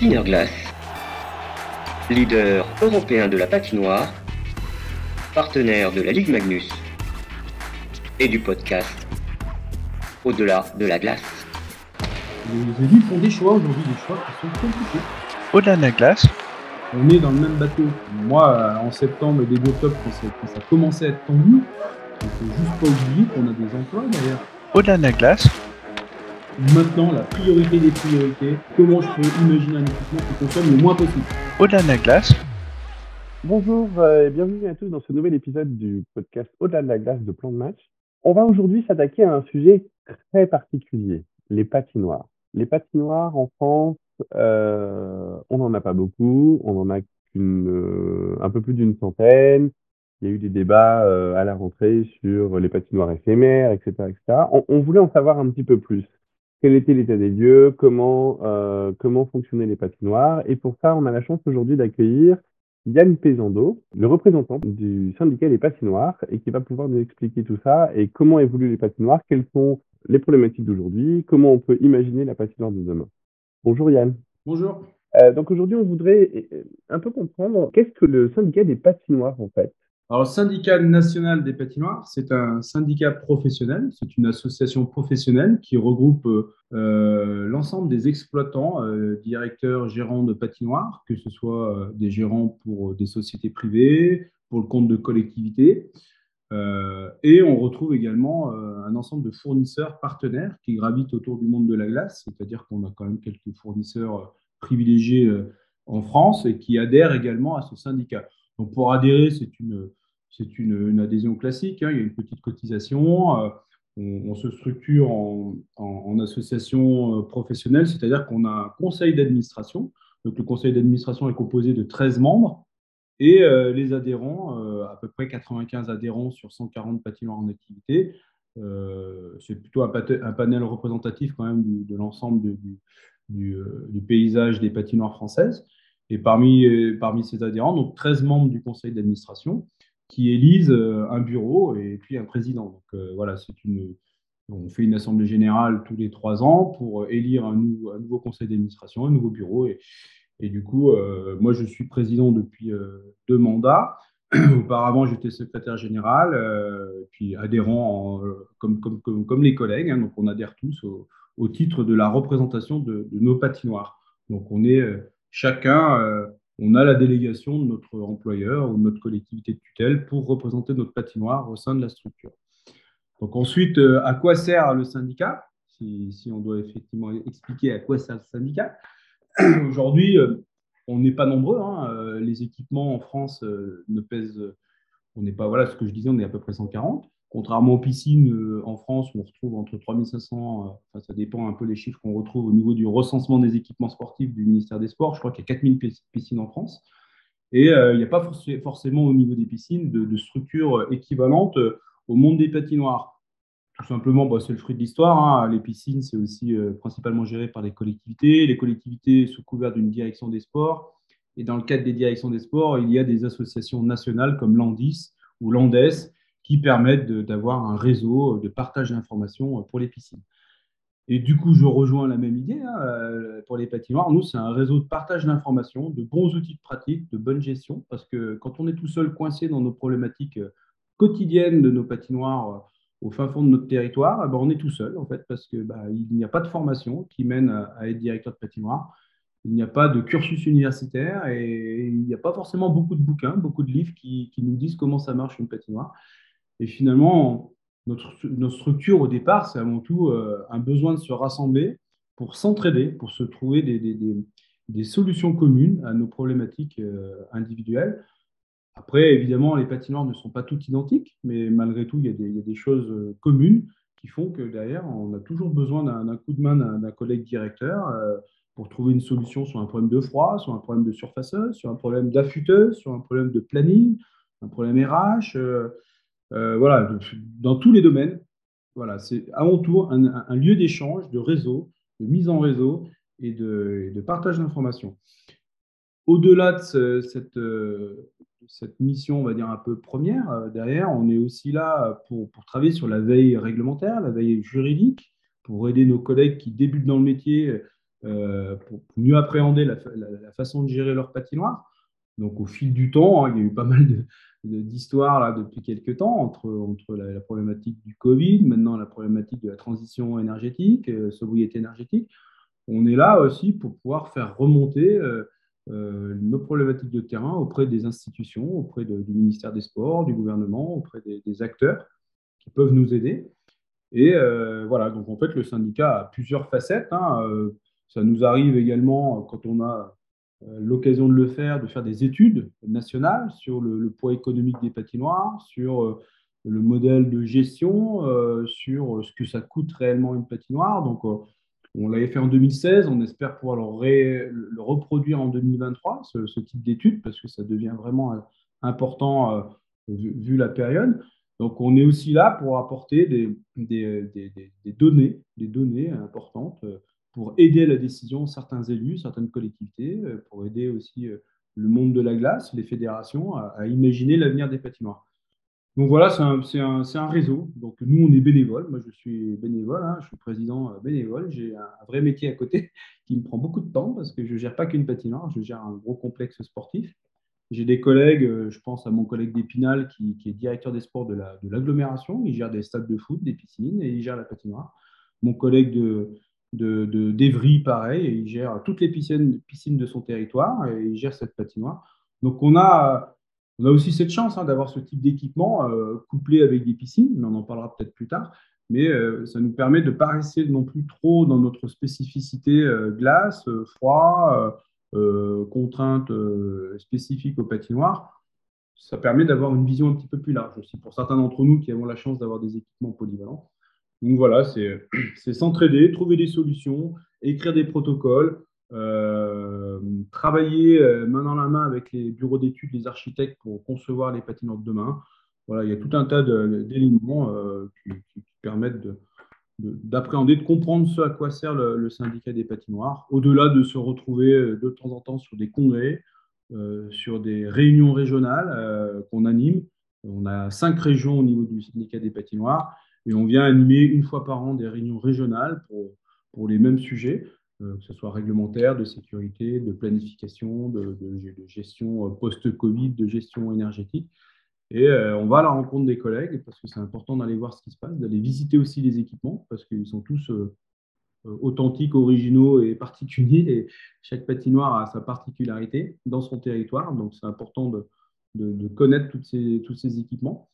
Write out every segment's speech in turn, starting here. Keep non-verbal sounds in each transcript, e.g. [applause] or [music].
Glass, leader européen de la patinoire, partenaire de la Ligue Magnus et du podcast Au-delà de la glace. Les équipes font des choix aujourd'hui, des choix qui sont compliqués. Au-delà de la glace, On est dans le même bateau. Moi, en septembre et début octobre, quand ça commençait à être tendu, il faut juste pas oublier qu'on a des emplois derrière. au-delà de la glace, Maintenant, la priorité des priorités, comment je peux imaginer un équipement qui consomme le moins possible. au-delà de la glace, Bonjour euh, et bienvenue à tous dans ce nouvel épisode du podcast Au-delà de la glace de plan de match. On va aujourd'hui s'attaquer à un sujet très particulier, les patinoires. Les patinoires en France, euh, on n'en a pas beaucoup, on en a qu'une, euh, un peu plus d'une centaine. Il y a eu des débats euh, à la rentrée sur les patinoires éphémères, etc., etc. On, on voulait en savoir un petit peu plus. Quel était l'état des lieux, comment, euh, comment fonctionnaient les patinoires. Et pour ça, on a la chance aujourd'hui d'accueillir Yann Pesando, le représentant du syndicat des patinoires, et qui va pouvoir nous expliquer tout ça et comment évoluent les patinoires, quelles sont les problématiques d'aujourd'hui, comment on peut imaginer la patinoire de demain. Bonjour Yann. Bonjour. Euh, donc aujourd'hui, on voudrait euh, un peu comprendre qu'est-ce que le syndicat des patinoires en fait? Alors, le syndicat national des patinoires, c'est un syndicat professionnel, c'est une association professionnelle qui regroupe euh, l'ensemble des exploitants, euh, directeurs, gérants de patinoires, que ce soit euh, des gérants pour des sociétés privées, pour le compte de collectivités. Et on retrouve également un ensemble de fournisseurs partenaires qui gravitent autour du monde de la glace, c'est-à-dire qu'on a quand même quelques fournisseurs privilégiés en France et qui adhèrent également à ce syndicat. Donc pour adhérer, c'est une, c'est une, adhésion classique, hein. il y a une petite cotisation, euh, on, se structure en, association euh, professionnelle, c'est-à-dire qu'on a un conseil d'administration. Donc le conseil d'administration est composé de 13 membres et euh, les adhérents, à peu près 95 adhérents sur 140 patinoires en activité. C'est plutôt un, panel représentatif quand même de l'ensemble du, du paysage des patinoires françaises. Et parmi, euh, parmi ces adhérents, donc 13 membres du conseil d'administration qui élisent euh, un bureau et puis un président. Donc euh, voilà, c'est une, on fait une assemblée générale tous les trois ans pour élire un, nou- un nouveau conseil d'administration, un nouveau bureau. Et, du coup, moi, je suis président depuis deux mandats. [clears throat] Auparavant, j'étais secrétaire général, puis adhérent en- comme, comme, comme, comme les collègues. hein. donc, on adhère tous au, titre de la représentation de, de nos patinoires. Donc, on est chacun, euh, on a la délégation de notre employeur ou de notre collectivité de tutelle pour représenter notre patinoire au sein de la structure. Donc, ensuite, euh, à quoi sert le syndicat si, on doit effectivement expliquer à quoi sert le syndicat? [clears throat] Aujourd'hui, euh, on n'est pas nombreux. hein. Les équipements en France ne pèsent. On n'est pas, voilà ce que je disais, on est à peu près 140. Contrairement aux piscines euh, en France, on retrouve entre 3500, euh, enfin, ça dépend un peu les chiffres qu'on retrouve au niveau du recensement des équipements sportifs du ministère des Sports. Je crois qu'il y a 4000 pis- piscines en France. Et euh, il n'y a pas forc- forcément au niveau des piscines de, de structures euh, équivalentes euh, au monde des patinoires. Tout simplement, bah, c'est le fruit de l'histoire. hein. Les piscines, c'est aussi principalement géré par les collectivités. Les collectivités sous couvert d'une direction des sports. Et dans le cadre des directions des sports, il y a des associations nationales comme l'ANDIS ou l'ANDES qui permettent d'avoir un réseau de partage d'informations euh, pour les piscines. Et du coup, je rejoins la même idée hein, euh, pour les patinoires. Nous, c'est un réseau de partage d'informations, de bons outils de pratique, de bonne gestion, parce que quand on est tout seul coincé dans nos problématiques euh, quotidiennes de nos patinoires euh, au fin fond de notre territoire, eh ben, on est tout seul, en fait, parce que bah, il n'y a pas de formation qui mène à, être directeur de patinoire. Il n'y a pas de cursus universitaire et il n'y a pas forcément beaucoup de bouquins, beaucoup de livres qui nous disent comment ça marche une patinoire. Et finalement, notre, notre structure au départ, c'est avant tout euh, un besoin de se rassembler pour s'entraider, pour se trouver des, des- solutions communes à nos problématiques euh, individuelles. Après, évidemment, les patinoires ne sont pas toutes identiques, mais malgré tout, il y a des, il y a des choses euh, communes qui font que derrière, on a toujours besoin d'un coup de main d'un collègue directeur pour trouver une solution sur un problème de froid, sur un problème de surfaceuse, sur un problème d'affûteuse, sur un problème de planning, un problème RH. Euh, voilà, de- dans tous les domaines. Voilà, c'est mon tour un, un- lieu d'échange, de réseau, de mise en réseau et de, de partage d'informations. Au-delà de euh, cette mission, on va dire, un peu première, euh, derrière, on est aussi là pour, travailler sur la veille réglementaire, la veille juridique, pour aider nos collègues qui débutent dans le métier pour, mieux appréhender la, façon de gérer leur patinoire. Donc, au fil du temps, hein, il y a eu pas mal d'histoires là depuis quelques temps entre, entre la, problématique du Covid, maintenant la problématique de la transition énergétique, sobriété énergétique. On est là aussi pour pouvoir faire remonter euh, nos problématiques de terrain auprès des institutions, auprès du ministère des Sports, du gouvernement, auprès des, acteurs qui peuvent nous aider. Et euh, voilà, donc en fait, le syndicat a plusieurs facettes. Hein. Euh, ça nous arrive également, quand on a l'occasion de le faire, de faire des études nationales sur le, poids économique des patinoires, sur le modèle de gestion, sur ce que ça coûte réellement une patinoire. Donc, on l'avait fait en 2016, on espère pouvoir le, reproduire en 2023, ce, type d'études, parce que ça devient vraiment euh, important euh, vu, la période. Donc, on est aussi là pour apporter des, données, des données importantes euh, pour aider la décision certains élus, certaines collectivités, pour aider aussi le monde de la glace, les fédérations, à imaginer l'avenir des patinoires. Donc voilà, c'est un, un, réseau. Donc nous, on est bénévole. Moi, je suis bénévole, hein. je suis président euh, bénévole. J'ai un, vrai métier à côté [laughs] qui me prend beaucoup de temps parce que je ne gère pas qu'une patinoire, je gère un gros complexe sportif. J'ai des collègues, euh, je pense à mon collègue d'Épinal qui, est directeur des sports de l'agglomération. il gère des stades de foot, des piscines et il gère la patinoire. Mon collègue de, d'Evry, pareil, il gère toutes les piscines, piscines de son territoire et il gère cette patinoire. Donc on a on a aussi cette chance hein, d'avoir ce type d'équipement euh, couplé avec des piscines, mais on en parlera peut-être plus tard. Mais euh, ça nous permet de ne pas rester non plus trop dans notre spécificité euh, glace, froid, contraintes spécifiques au patinoire. Ça permet d'avoir une vision un petit peu plus large aussi pour certains d'entre nous qui avons la chance d'avoir des équipements polyvalents. Donc voilà, [clears throat] c'est s'entraider, trouver des solutions, écrire des protocoles, euh, travailler euh, main dans la main avec les bureaux d'études, les architectes pour concevoir les patinoires de demain. Voilà, il y a tout un tas d'éléments euh, qui, permettent d'appréhender, de, comprendre ce à quoi sert le, syndicat des patinoires, au-delà de se retrouver de temps en temps sur des congrès, sur des réunions régionales qu'on anime. On a cinq régions au niveau du syndicat des patinoires et on vient animer une fois par an des réunions régionales pour, les mêmes sujets. Euh, que ce soit réglementaire, de sécurité, de planification, de, gestion euh, post-Covid, de gestion énergétique. Et euh, on va à la rencontre des collègues parce que c'est important d'aller voir ce qui se passe, d'aller visiter aussi les équipements parce qu'ils sont tous authentiques, originaux et particuliers. Et chaque patinoire a sa particularité dans son territoire, donc c'est important de, connaître tous ces équipements.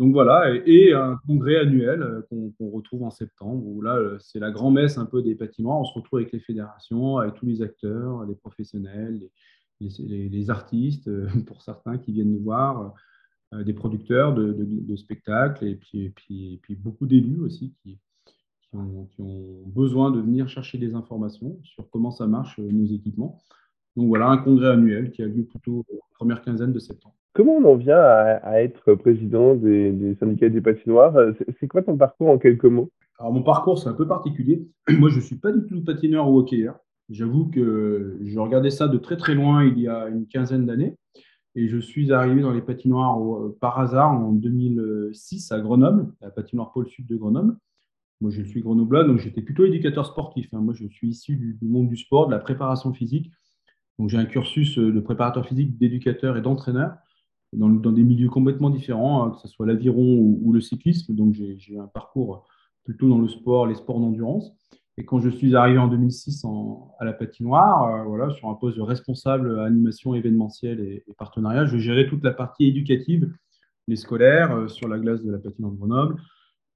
Donc voilà, et, un congrès annuel euh, qu'on retrouve en septembre, où là, euh, c'est la grand-messe un peu des patinoires. On se retrouve avec les fédérations, avec tous les acteurs, les professionnels, les, artistes, euh, [laughs] pour certains qui viennent nous voir, des producteurs de, spectacles, et puis, beaucoup d'élus aussi qui, ont, qui, ont, besoin de venir chercher des informations sur comment ça marche nos équipements. Donc voilà, un congrès annuel qui a lieu plutôt la première quinzaine de septembre. Comment on en vient à, être président des, syndicats des patinoires C'est quoi ton parcours en quelques mots? Alors mon parcours, c'est un peu particulier. [clears throat] Moi, je ne suis pas du tout patineur ou hockeyeur. J'avoue que je regardais ça de très très loin il y a une quinzaine d'années. Et je suis arrivé dans les patinoires par hasard en 2006 à Grenoble, à la patinoire Pôle Sud de Grenoble. Moi, je suis grenoblois, donc j'étais plutôt éducateur sportif. Hein. Moi, je suis issu du, monde du sport, de la préparation physique. Donc, j'ai un cursus de préparateur physique, d'éducateur et d'entraîneur dans, des milieux complètement différents, hein, que ce soit l'aviron ou, le cyclisme. Donc, j'ai un parcours plutôt dans le sport, les sports d'endurance. Et quand je suis arrivé en 2006 à la patinoire, euh, voilà, sur un poste de responsable animation événementielle et, partenariat, je gérais toute la partie éducative, les scolaires, euh, sur la glace de la patinoire de Grenoble,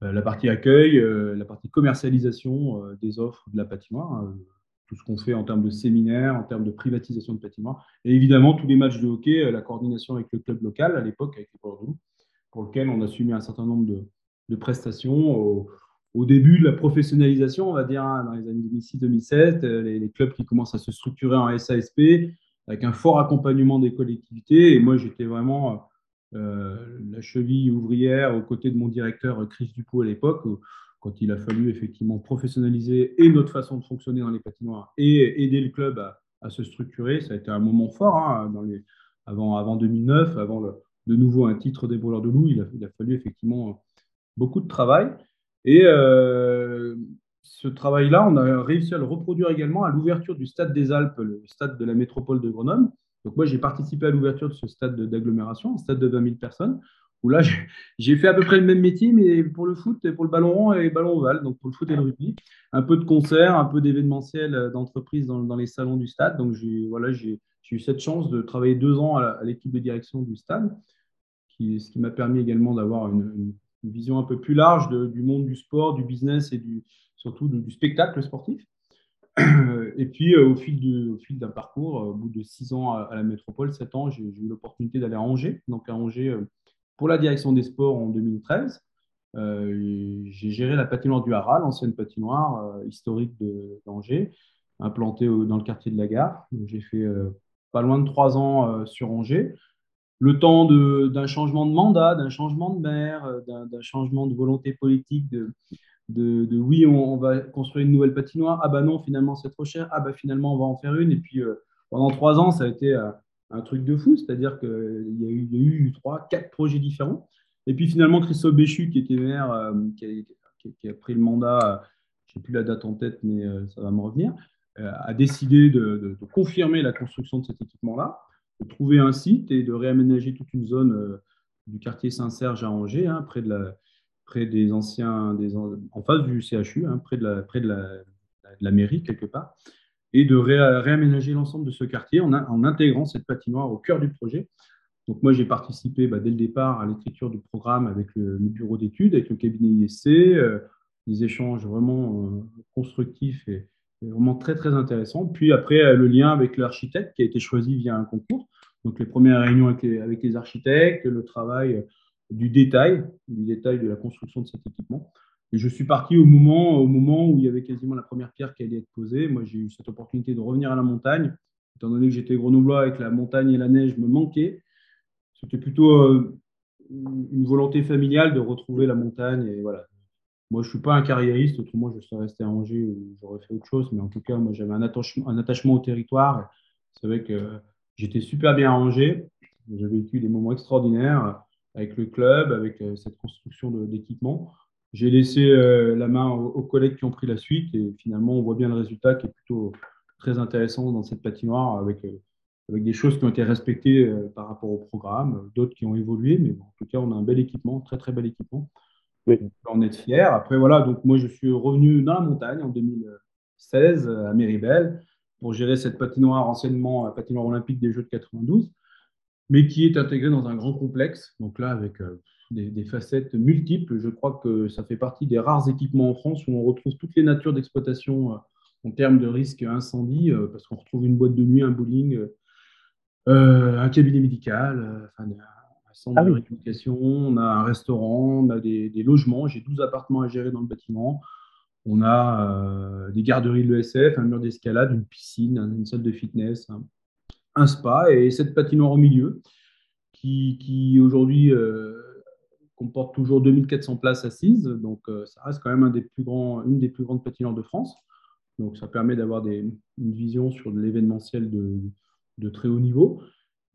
euh, la partie accueil, la partie commercialisation des offres de la patinoire, hein, tout ce qu'on fait en termes de séminaires, en termes de privatisation de patinoires. Et évidemment, tous les matchs de hockey, euh, la coordination avec le club local à l'époque, avec les Bordeaux, pour lequel on a assumé un certain nombre de, prestations. Au, début de la professionnalisation, on va dire, hein, dans les années 2006-2007, euh, les, clubs qui commencent à se structurer en SASP, avec un fort accompagnement des collectivités. Et moi, j'étais vraiment euh, la cheville ouvrière aux côtés de mon directeur Chris Dupont à l'époque quand il a fallu effectivement professionnaliser et notre façon de fonctionner dans les patinoires et aider le club à, se structurer, ça a été un moment fort hein, avant, avant 2009, avant de nouveau un titre des voleurs de loup, il a, fallu effectivement beaucoup de travail. Et euh, ce travail-là, on a réussi à le reproduire également à l'ouverture du stade des Alpes, le stade de la métropole de Grenoble. Donc moi, j'ai participé à l'ouverture de ce stade d'agglomération, un stade de 20 000 personnes, où là, j'ai fait à peu près le même métier, mais pour le foot, pour le ballon rond et ballon ovale, donc pour le foot et le rugby. Un peu de concerts, un peu d'événementiel d'entreprise dans, les salons du stade. Donc voilà, j'ai eu cette chance de travailler deux ans à l'équipe de direction du stade, qui, ce qui m'a permis également d'avoir une, vision un peu plus large du monde du sport, du business et du, surtout du spectacle sportif. [clears throat] Et puis, euh, au fil d'un parcours, euh, au bout de six ans à, la métropole, sept ans, j'ai eu l'opportunité d'aller à Angers. Donc, à Angers, euh, pour la direction des sports en 2013. j'ai géré la patinoire du Haras, l'ancienne patinoire historique d'Angers, implantée dans le quartier de la gare. J'ai fait pas loin de trois ans sur Angers. Le temps d'un changement de mandat, d'un changement de maire, d'un changement de volonté politique de, de, oui, on, va construire une nouvelle patinoire. Ah bah non, finalement, c'est trop cher. Ah bah finalement, on va en faire une. Et puis, euh, pendant trois ans, ça a été euh, un truc de fou. C'est-à-dire qu'il y, a eu, trois, quatre projets différents. Et puis finalement, Christophe Béchu, qui était maire, euh, qui, a, pris le mandat, je n'ai plus la date en tête, mais ça va me revenir, a décidé de, confirmer la construction de cet équipement-là, de trouver un site et de réaménager toute une zone du quartier Saint-Serge à Angers, hein, près des anciens, en face du CHU, hein, près, de la, mairie quelque part, et de réaménager l'ensemble de ce quartier en, intégrant cette patinoire au cœur du projet. Donc moi, j'ai participé bah, dès le départ à l'écriture du programme avec le, bureau d'études, avec le cabinet ISC, euh, des échanges vraiment euh, constructifs et, vraiment très, très intéressants. Puis après, euh, le lien avec l'architecte qui a été choisi via un concours. Donc les premières réunions avec les architectes, le travail du détail, du détail de la construction de cet équipement. Et je suis parti au moment, où il y avait quasiment la première pierre qui allait être posée. Moi, j'ai eu cette opportunité de revenir à la montagne, étant donné que j'étais grenoblois avec la montagne et la neige me manquaient. C'était plutôt euh, une volonté familiale de retrouver la montagne. Et. Moi, je ne suis pas un carriériste, autrement, je serais resté à Angers ou j'aurais fait autre chose. Mais en tout cas, moi, j'avais un attachement, un attachement au territoire. C'est vrai que j'étais super bien à Angers. J'ai vécu des moments extraordinaires avec le club, avec euh, cette construction d'équipement. J'ai laissé euh, la main aux, collègues qui ont pris la suite et finalement, on voit bien le résultat qui est plutôt très intéressant dans cette patinoire avec, euh, avec des choses qui ont été respectées par rapport au programme, d'autres qui ont évolué, mais en tout cas, on a un bel équipement, très très bel équipement. Oui. On est fiers. Après, voilà, donc moi, je suis revenu dans la montagne en 2016 à Méribel pour gérer cette patinoire, anciennement patinoire olympique des Jeux de 92 mais qui est intégré dans un grand complexe. Donc là, avec euh, des, facettes multiples, je crois que ça fait partie des rares équipements en France où on retrouve toutes les natures d'exploitation euh, en termes de risque incendie, euh, parce qu'on retrouve une boîte de nuit, un bowling, un cabinet médical, un centre ah de rééducation, on a un restaurant, on a des, logements. J'ai 12 appartements à gérer dans le bâtiment. On a des garderies de l'ESF, un mur d'escalade, une piscine, une salle de fitness, un spa et cette patinoire au milieu qui, aujourd'hui euh, comporte toujours 2400 places assises. Donc, euh, ça reste quand même une des plus grandes patinoires de France. Donc, ça permet d'avoir une vision sur l'événementiel de, très haut niveau,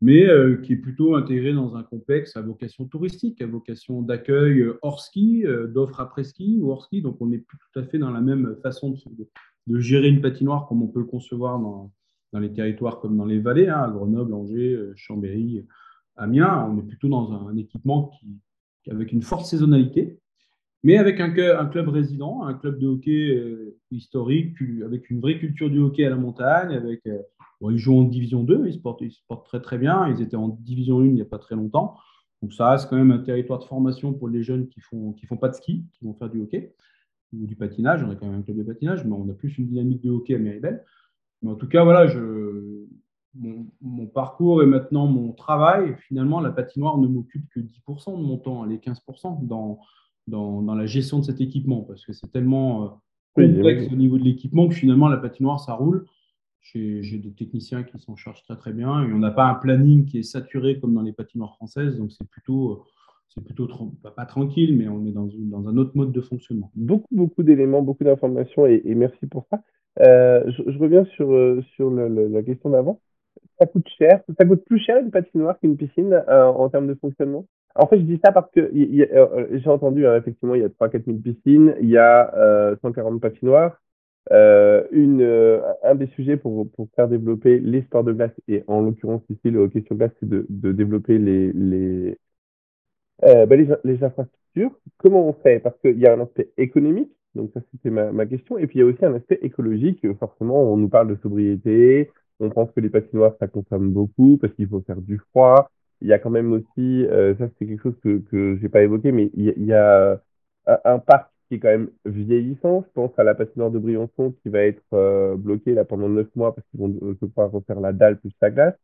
mais euh, qui est plutôt intégré dans un complexe à vocation touristique, à vocation d'accueil hors ski, d'offres après ski ou hors ski. Donc, on n'est plus tout à fait dans la même façon de, gérer une patinoire comme on peut le concevoir dans, les territoires comme dans les vallées, hein, à Grenoble, Angers, euh, Chambéry, Amiens. On est plutôt dans un, équipement qui, avec une forte saisonnalité, mais avec un, club résident, un club de hockey euh, historique, avec une vraie culture du hockey à la montagne. Avec, euh, ils jouent en division 2, ils se, portent, ils se portent très très bien. Ils étaient en division 1 il n'y a pas très longtemps. Donc ça reste quand même un territoire de formation pour les jeunes qui ne font, qui font pas de ski, qui vont faire du hockey ou du patinage. On a quand même un club de patinage, mais on a plus une dynamique de hockey à Méribel. Mais en tout cas, voilà, je, mon, parcours et maintenant mon travail, finalement, la patinoire ne m'occupe que 10% de mon temps, les 15% dans, dans, dans, la gestion de cet équipement, parce que c'est tellement euh, complexe au niveau de l'équipement que finalement, la patinoire, ça roule. J'ai des techniciens qui s'en chargent très très bien et on n'a pas un planning qui est saturé comme dans les patinoires françaises, donc c'est plutôt c'est plutôt pas tranquille, mais on est dans, une, dans, un autre mode de fonctionnement. Beaucoup, beaucoup d'éléments, beaucoup d'informations et, et, merci pour ça. Euh, je, reviens sur, euh, sur la question d'avant. Ça coûte cher. Ça coûte plus cher une patinoire qu'une piscine euh, en termes de fonctionnement. En fait, je dis ça parce que euh, j'ai entendu, hein, effectivement, il y a 3-4 000 piscines, il y a 140 patinoires. une, un des sujets pour, faire développer les sports de glace, et en l'occurrence ici, le hockey sur glace, c'est de, développer bah, les, les infrastructures. Comment on fait? Parce qu'il y a un aspect économique, donc ça c'était ma, question, et puis il y a aussi un aspect écologique. Forcément, on nous parle de sobriété, on pense que les patinoires, ça consomme beaucoup parce qu'il faut faire du froid. Il y a quand même aussi, euh, ça c'est quelque chose que, que je n'ai pas évoqué, mais il y a, un, parc qui est quand même vieillissant. Je pense à la patinoire de Briançon qui va être euh, bloquée là pendant neuf mois parce qu'ils vont devoir refaire la dalle plus la glace.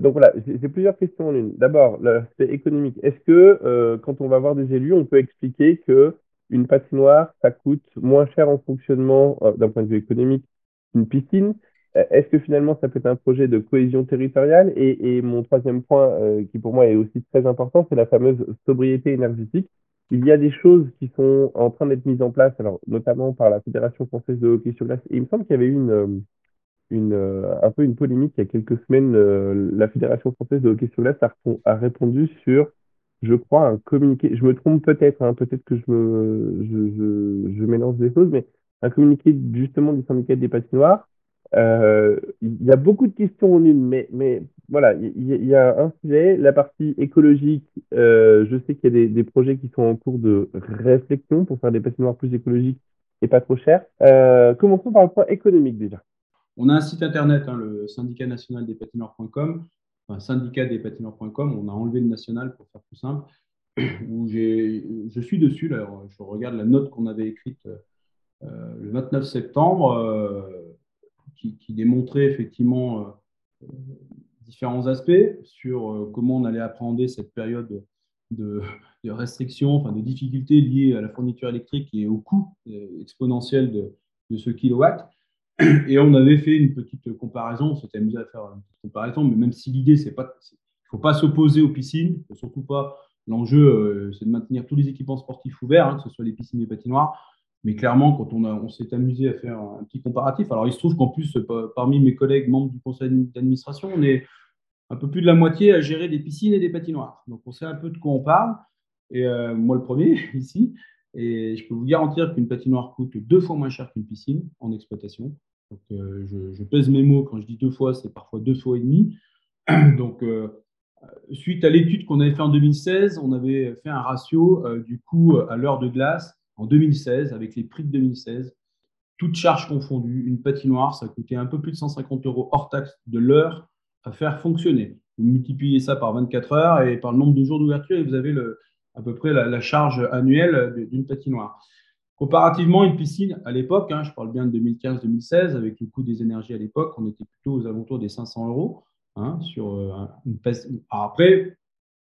Donc voilà, j'ai plusieurs questions en une. D'abord, l'aspect économique. Est-ce que euh, quand on va voir des élus, on peut expliquer que une patinoire, ça coûte moins cher en fonctionnement d'un point de vue économique qu'une piscine? Est-ce que finalement ça peut être un projet de cohésion territoriale? Et, mon troisième point, euh, qui pour moi est aussi très important, c'est la fameuse sobriété énergétique. Il y a des choses qui sont en train d'être mises en place, alors notamment par la Fédération française de hockey sur glace. Et il me semble qu'il y avait eu une, euh, un peu une polémique il y a quelques semaines. la Fédération française de hockey sur glace a, répondu sur, je crois, un communiqué. Je me trompe peut-être, hein, peut-être que je, je, je, je mélange des choses, mais un communiqué justement du syndicat des patinoires euh, il y a beaucoup de questions en une, mais, voilà, il y, a un sujet, la partie écologique. Euh, je sais qu'il y a des, projets qui sont en cours de réflexion pour faire des patinoires plus écologiques et pas trop chers. Euh, commençons par le point économique déjà. On a un site internet, hein, le syndicat national des patinoires.com, enfin syndicat des patinoires.com. On a enlevé le national pour faire plus simple. [clears throat] Où je suis dessus, là, je regarde la note qu'on avait écrite euh, le 29 septembre qui, démontrait effectivement euh, euh, différents aspects sur euh, comment on allait appréhender cette période de, de restrictions, enfin de difficultés liées à la fourniture électrique et au coût exponentiel de, ce kilowatt. Et on avait fait une petite comparaison, on s'était amusé à faire une petite comparaison, mais même si l'idée, c'est pas, il ne faut pas s'opposer aux piscines, surtout pas, l'enjeu, c'est de maintenir tous les équipements sportifs ouverts, hein, que ce soit les piscines et les patinoires, mais clairement, quand on, on s'est amusé à faire un petit comparatif, alors il se trouve qu'en plus, parmi mes collègues membres du conseil d'administration, on est un peu plus de la moitié à gérer des piscines et des patinoires. Donc on sait un peu de quoi on parle. Et euh, moi, le premier, [laughs] ici. Et je peux vous garantir qu'une patinoire coûte deux fois moins cher qu'une piscine en exploitation. Donc euh, je, pèse mes mots, quand je dis deux fois, c'est parfois deux fois et demi. [clears throat] Donc, euh, suite à l'étude qu'on avait fait en 2016, on avait fait un ratio du coût à l'heure de glace en 2016, avec les prix de 2016, toutes charges confondues, une patinoire, ça coûtait un peu plus de 150 euros hors taxe de l'heure à faire fonctionner. Vous multipliez ça par 24 heures et par le nombre de jours d'ouverture et vous avez à peu près la, charge annuelle d'une patinoire. Comparativement, une piscine, à l'époque, hein, je parle bien de 2015-2016, avec le coût des énergies à l'époque, on était plutôt aux alentours des 500 euros hein, sur euh, une Après,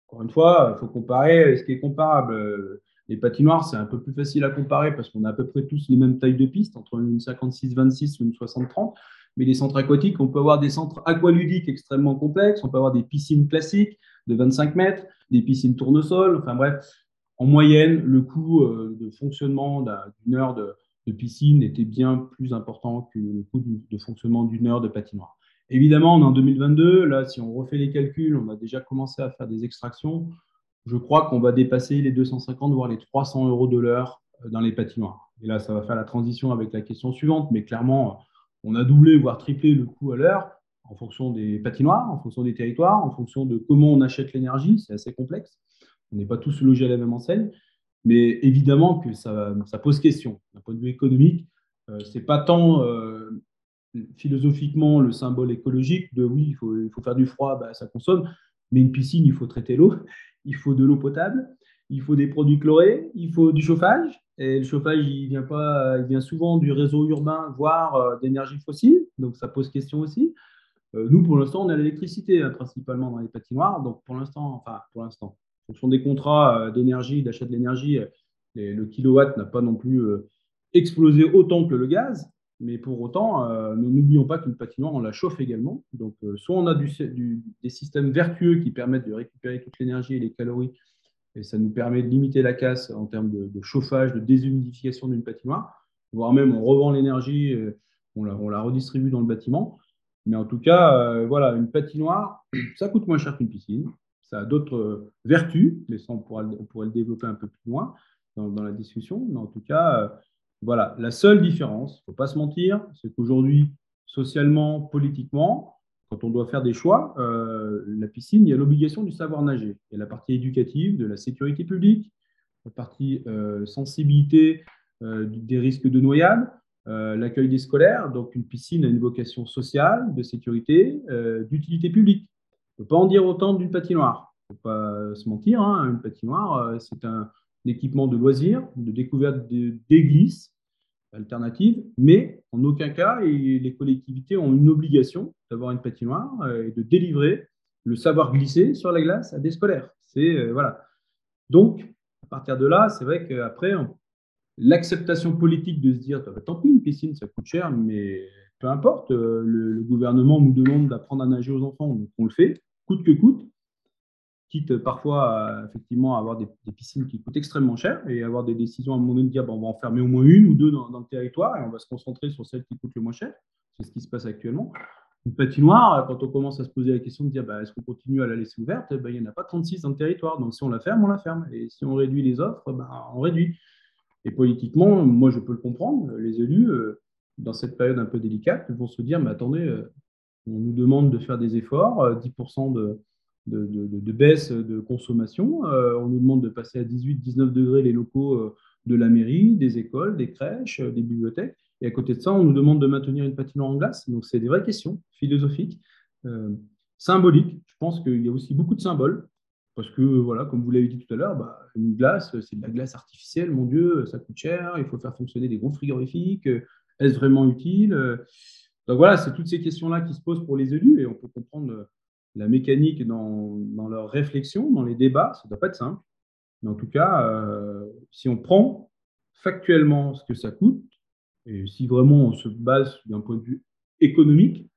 encore une fois, il faut comparer ce qui est comparable. Les patinoires, c'est un peu plus facile à comparer parce qu'on a à peu près tous les mêmes tailles de pistes, entre une 56-26 ou une 60-30. Mais les centres aquatiques, on peut avoir des centres aqualudiques extrêmement complexes, on peut avoir des piscines classiques de 25 mètres, des piscines tournesol. Enfin bref, en moyenne, le coût euh, de fonctionnement d'une heure de, piscine était bien plus important que le coût de fonctionnement d'une heure de patinoire. Évidemment, on est en 2022. Là, si on refait les calculs, on a déjà commencé à faire des extractions je crois qu'on va dépasser les 250, voire les 300 euros de l'heure euh, dans les patinoires. Et là, ça va faire la transition avec la question suivante, mais clairement, on a doublé, voire triplé le coût à l'heure en fonction des patinoires, en fonction des territoires, en fonction de comment on achète l'énergie. C'est assez complexe. On n'est pas tous logés à la même enseigne. Mais évidemment que ça, pose question. D'un point de vue économique, euh, ce n'est pas tant euh, philosophiquement le symbole écologique de oui, il faut, il faut faire du froid, bah, ça consomme, mais une piscine, il faut traiter l'eau [laughs] il faut de l'eau potable, il faut des produits chlorés, il faut du chauffage. Et le chauffage, il vient, souvent du réseau urbain, voire euh, d'énergie fossile. Donc, ça pose question aussi. Euh, nous, pour l'instant, on a l'électricité hein, principalement dans les patinoires. Donc, pour l'instant, enfin, pour l'instant, en fonction des contrats euh, d'énergie, d'achat de l'énergie, le kilowatt n'a pas non plus explosé autant que le gaz. Mais pour autant, nous n'oublions pas qu'une patinoire, on la chauffe également. Donc, soit on a des systèmes vertueux qui permettent de récupérer toute l'énergie et les calories, et ça nous permet de limiter la casse en termes de, chauffage, de déshumidification d'une patinoire, voire même on revend l'énergie, on la, on la, redistribue dans le bâtiment. Mais en tout cas, voilà, une patinoire, [clears throat] ça coûte moins cher qu'une piscine. Ça a d'autres vertus, mais ça, on pourrait le développer un peu plus loin dans, dans la discussion. Mais en tout cas, voilà, la seule différence, il ne faut pas se mentir, c'est qu'aujourd'hui, socialement, politiquement, quand on doit faire des choix, euh, la piscine, il y a l'obligation du savoir nager. Il y a la partie éducative, de la sécurité publique, la partie euh, sensibilité euh, des risques de noyade, l'accueil des scolaires. Donc, une piscine a une vocation sociale, de sécurité, d'utilité publique. On ne peut pas en dire autant d'une patinoire. Il ne faut pas se mentir, hein, une patinoire, c'est un, équipement de loisirs, de découverte d'églises alternatives, mais en aucun cas, les collectivités ont une obligation d'avoir une patinoire euh, et de délivrer le savoir glisser sur la glace à des scolaires. C'est euh, voilà. Donc, à partir de là, c'est vrai qu'après, l'acceptation politique de se dire tant pis, une piscine, ça coûte cher, mais peu importe, euh, le, gouvernement nous demande d'apprendre à nager aux enfants, donc on le fait, coûte que coûte quitte parfois à, effectivement avoir des, piscines qui coûtent extrêmement cher et avoir des décisions à un moment donné de dire bon, on va en fermer au moins une ou deux dans, le territoire et on va se concentrer sur celles qui coûtent le moins cher. C'est ce qui se passe actuellement. Une patinoire, quand on commence à se poser la question de dire bah, est-ce qu'on continue à la laisser ouverte, bah, il n'y en a pas 36 dans le territoire. Donc si on la ferme, on la ferme. Et si on réduit les offres, bah, on réduit. Et politiquement, moi je peux le comprendre, les élus, euh, dans cette période un peu délicate, vont se dire mais attendez, euh, on nous demande de faire des efforts, 10% euh, de, baisse de consommation. Euh, on nous demande de passer à 18-19 degrés les locaux euh, de la mairie, des écoles, des crèches, euh, des bibliothèques. Et à côté de ça, on nous demande de maintenir une patinoire en glace. Donc, c'est des vraies questions philosophiques, symboliques. Je pense qu'il y a aussi beaucoup de symboles. Parce que, voilà, comme vous l'avez dit tout à l'heure, bah, une glace, c'est de la glace artificielle. Mon Dieu, ça coûte cher. Il faut faire fonctionner des groupes frigorifiques. Est-ce vraiment utile? Donc, voilà, c'est toutes ces questions-là qui se posent pour les élus. Et on peut comprendre la mécanique dans, leur réflexion, dans les débats, ça ne doit pas être simple. Mais en tout cas, euh, si on prend factuellement ce que ça coûte, et si vraiment on se base d'un point de vue économique,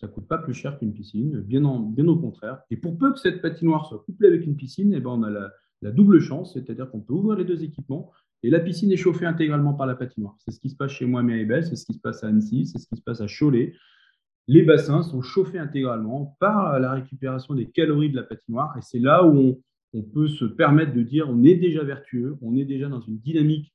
ça ne coûte pas plus cher qu'une piscine, bien, au contraire. Et pour peu que cette patinoire soit couplée avec une piscine, eh ben on a la, la double chance, c'est-à-dire qu'on peut ouvrir les deux équipements et la piscine est chauffée intégralement par la patinoire. C'est ce qui se passe chez moi à Méribel, c'est ce qui se passe à Annecy, c'est ce qui se passe à Cholet, les bassins sont chauffés intégralement par la récupération des calories de la patinoire. Et c'est là où on, peut se permettre de dire on est déjà vertueux, on est déjà dans une dynamique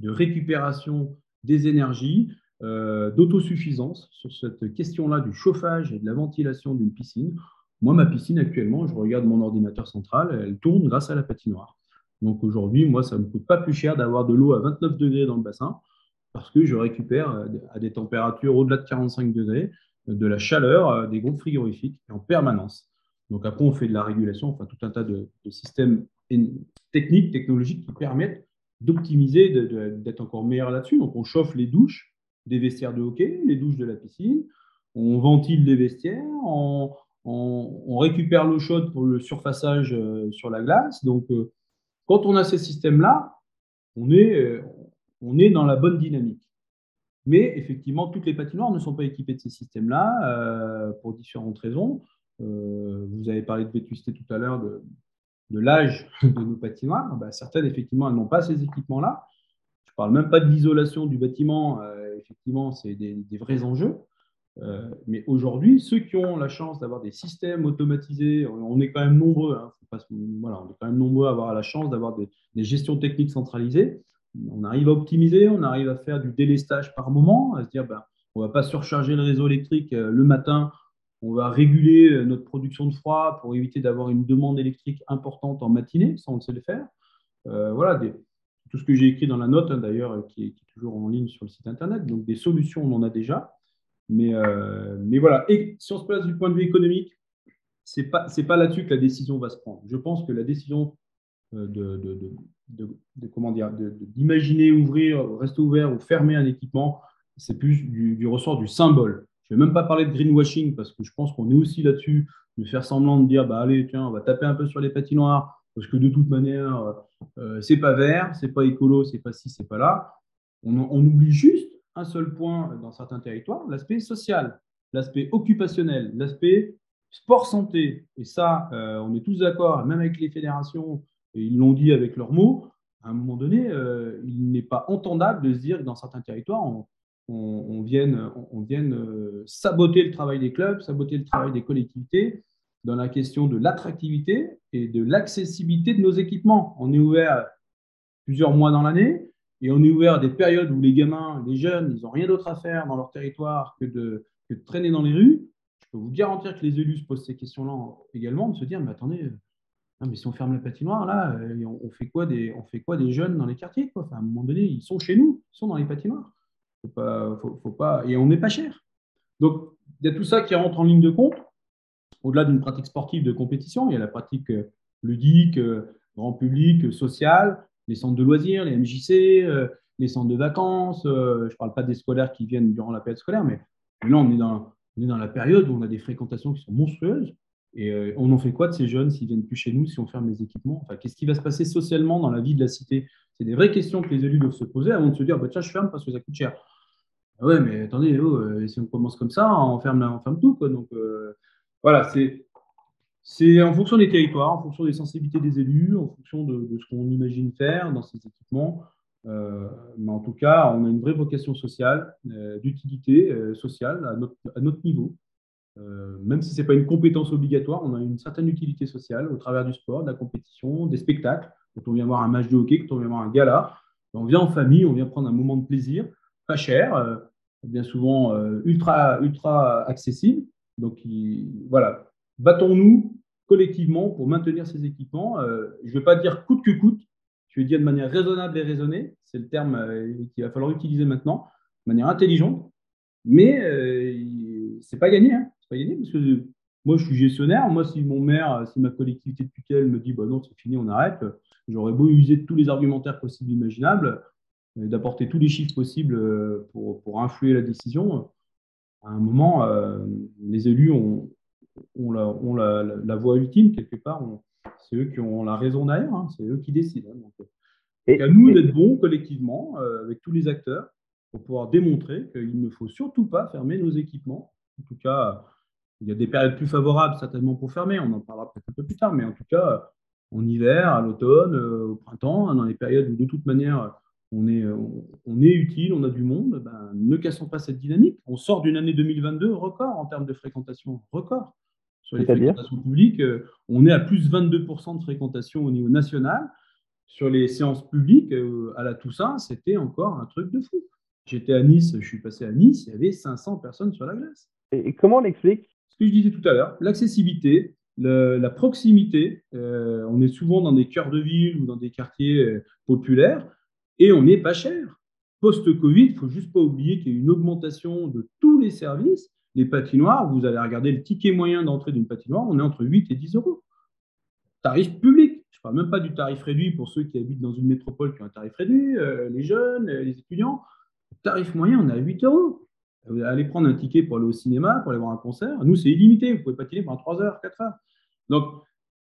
de récupération des énergies, euh, d'autosuffisance sur cette question-là du chauffage et de la ventilation d'une piscine. Moi, ma piscine actuellement, je regarde mon ordinateur central, elle tourne grâce à la patinoire. Donc aujourd'hui, moi, ça ne me coûte pas plus cher d'avoir de l'eau à 29 degrés dans le bassin parce que je récupère à des températures au-delà de 45 degrés de la chaleur euh, des groupes frigorifiques en permanence. Donc après, on fait de la régulation, enfin tout un tas de, systèmes techniques, technologiques qui permettent d'optimiser, d'être encore meilleur là-dessus. Donc on chauffe les douches des vestiaires de hockey, les douches de la piscine, on ventile les vestiaires, on, récupère l'eau chaude pour le surfaçage euh, sur la glace. Donc euh, quand on a ces systèmes-là, on est, on est dans la bonne dynamique. Mais effectivement, toutes les patinoires ne sont pas équipées de ces systèmes-là euh, pour différentes raisons. Euh, vous avez parlé de vétusté tout à l'heure, de, l'âge de nos patinoires. Bah, certaines, effectivement, elles n'ont pas ces équipements-là. Je ne parle même pas de l'isolation du bâtiment. Euh, effectivement, c'est des, vrais enjeux. mais aujourd'hui, ceux qui ont la chance d'avoir des systèmes automatisés, on est quand même nombreux, hein, voilà, on est quand même nombreux à avoir la chance d'avoir des, des gestions techniques centralisées on arrive à optimiser, on arrive à faire du délestage par moment, à se dire ben, on ne va pas surcharger le réseau électrique euh, le matin, on va réguler euh, notre production de froid pour éviter d'avoir une demande électrique importante en matinée, ça on sait le faire. Euh, voilà, tout ce que j'ai écrit dans la note, hein, d'ailleurs, qui, est toujours en ligne sur le site internet. Donc des solutions, on en a déjà. Mais, mais voilà, et si on se place du point de vue économique, ce n'est pas, pas là-dessus que la décision va se prendre. Je pense que la décision de, de, de, comment dire, d'imaginer ouvrir, rester ouvert ou fermer un équipement, c'est plus du, ressort du symbole. Je ne vais même pas parler de greenwashing parce que je pense qu'on est aussi là-dessus, de faire semblant de dire, bah allez, tiens, on va taper un peu sur les patinoires parce que de toute manière, euh, c'est pas vert, c'est pas écolo, c'est pas ci, c'est pas là. On, on, oublie juste un seul point dans certains territoires, l'aspect social, l'aspect occupationnel, l'aspect sport santé. Et ça, euh, on est tous d'accord, même avec les fédérations, et ils l'ont dit avec leurs mots, à un moment donné, euh, il n'est pas entendable de se dire que dans certains territoires, on, vienne, on vienne saboter le travail des clubs, saboter le travail des collectivités dans la question de l'attractivité et de l'accessibilité de nos équipements. On est ouvert plusieurs mois dans l'année et on est ouvert à des périodes où les gamins, les jeunes, ils n'ont rien d'autre à faire dans leur territoire que de, que de traîner dans les rues. Je peux vous garantir que les élus se posent ces questions-là également, de se dire, mais attendez, mais si on ferme la patinoire, là, euh, on, fait quoi des, on fait quoi des jeunes dans les quartiers quoi? À un moment donné, ils sont chez nous, ils sont dans les patinoires. Faut pas, faut, pas, et on n'est pas cher. Donc, il y a tout ça qui rentre en ligne de compte. Au-delà d'une pratique sportive de compétition, il y a la pratique euh, ludique, euh, grand public, sociale, les centres de loisirs, les MJC, les centres de vacances. je ne parle pas des scolaires qui viennent durant la période scolaire, mais là, on est, dans, on est dans la période où on a des fréquentations qui sont monstrueuses. Et euh, on en fait quoi de ces jeunes s'ils viennent plus chez nous, si on ferme les équipements? Enfin, Qu'est-ce qui va se passer socialement dans la vie de la cité? C'est des vraies questions que les élus doivent se poser avant de se dire bah, tiens, je ferme parce que ça coûte cher. Ah ouais, mais attendez, oh, euh, si on commence comme ça, on ferme, on ferme tout. Quoi. Donc euh, voilà, c'est. C'est en fonction des territoires, en fonction des sensibilités des élus, en fonction de, ce qu'on imagine faire dans ces équipements. mais en tout cas, on a une vraie vocation sociale, d'utilité sociale à notre, à notre niveau. Euh, même si ce n'est pas une compétence obligatoire, on a une certaine utilité sociale au travers du sport, de la compétition, des spectacles. Quand on vient voir un match de hockey, quand on vient voir un gala, on vient en famille, on vient prendre un moment de plaisir, pas cher, euh, bien souvent euh, ultra, ultra accessible. Donc voilà, battons-nous collectivement pour maintenir ces équipements. je ne vais pas dire coûte que coûte, je vais dire de manière raisonnable et raisonnée, c'est le terme qu'il va falloir utiliser maintenant, de manière intelligente, mais c'est pas gagné. Hein pas parce que moi, je suis gestionnaire. Moi, si mon maire, si ma collectivité de tutelle me dit bah non, c'est fini, on arrête, j'aurais beau user tous les argumentaires possibles imaginables, d'apporter tous les chiffres possibles euh, pour, pour, influer la décision. À un moment, euh, les élus ont, ont, la, ont la, la, voix ultime quelque part. C'est eux qui ont la raison derrière, hein. c'est eux qui décident. Hein. donc, et, à nous d'être bons collectivement, euh, avec tous les acteurs, pour pouvoir démontrer qu'il ne faut surtout pas fermer nos équipements. En tout cas, il y a des périodes plus favorables certainement pour fermer, on en parlera peut-être un peu plus tard, mais en tout cas, en hiver, à l'automne, euh, au printemps, hein, dans les périodes où de toute manière on est, on, est utile, on a du monde, ben, ne cassons pas cette dynamique. On sort d'une année 2022 record en termes de fréquentation, record. Sur les fréquentations publiques, euh, on est à plus 22% de fréquentation au niveau national. Sur les séances publiques, euh, à la Toussaint, c'était encore un truc de fou. J'étais à Nice, je suis passé à Nice, il y avait 500 personnes sur la glace. Et comment on explique ce que je disais tout à l'heure, l'accessibilité, la proximité. Euh, on est souvent dans des cœurs de ville ou dans des quartiers euh, populaires et on n'est pas cher. Post-Covid, il faut juste pas oublier qu'il y a une augmentation de tous les services. Les patinoires, vous allez regarder le ticket moyen d'entrée d'une patinoire, on est entre 8 et 10 euros. Tarif public, je ne parle même pas du tarif réduit pour ceux qui habitent dans une métropole qui ont un tarif réduit, euh, les jeunes, les étudiants. tarif moyen, on est à 8 euros. Vous allez prendre un ticket pour aller au cinéma, pour aller voir un concert. Nous, c'est illimité. Vous pouvez patiner pendant 3 heures, 4 heures. Donc,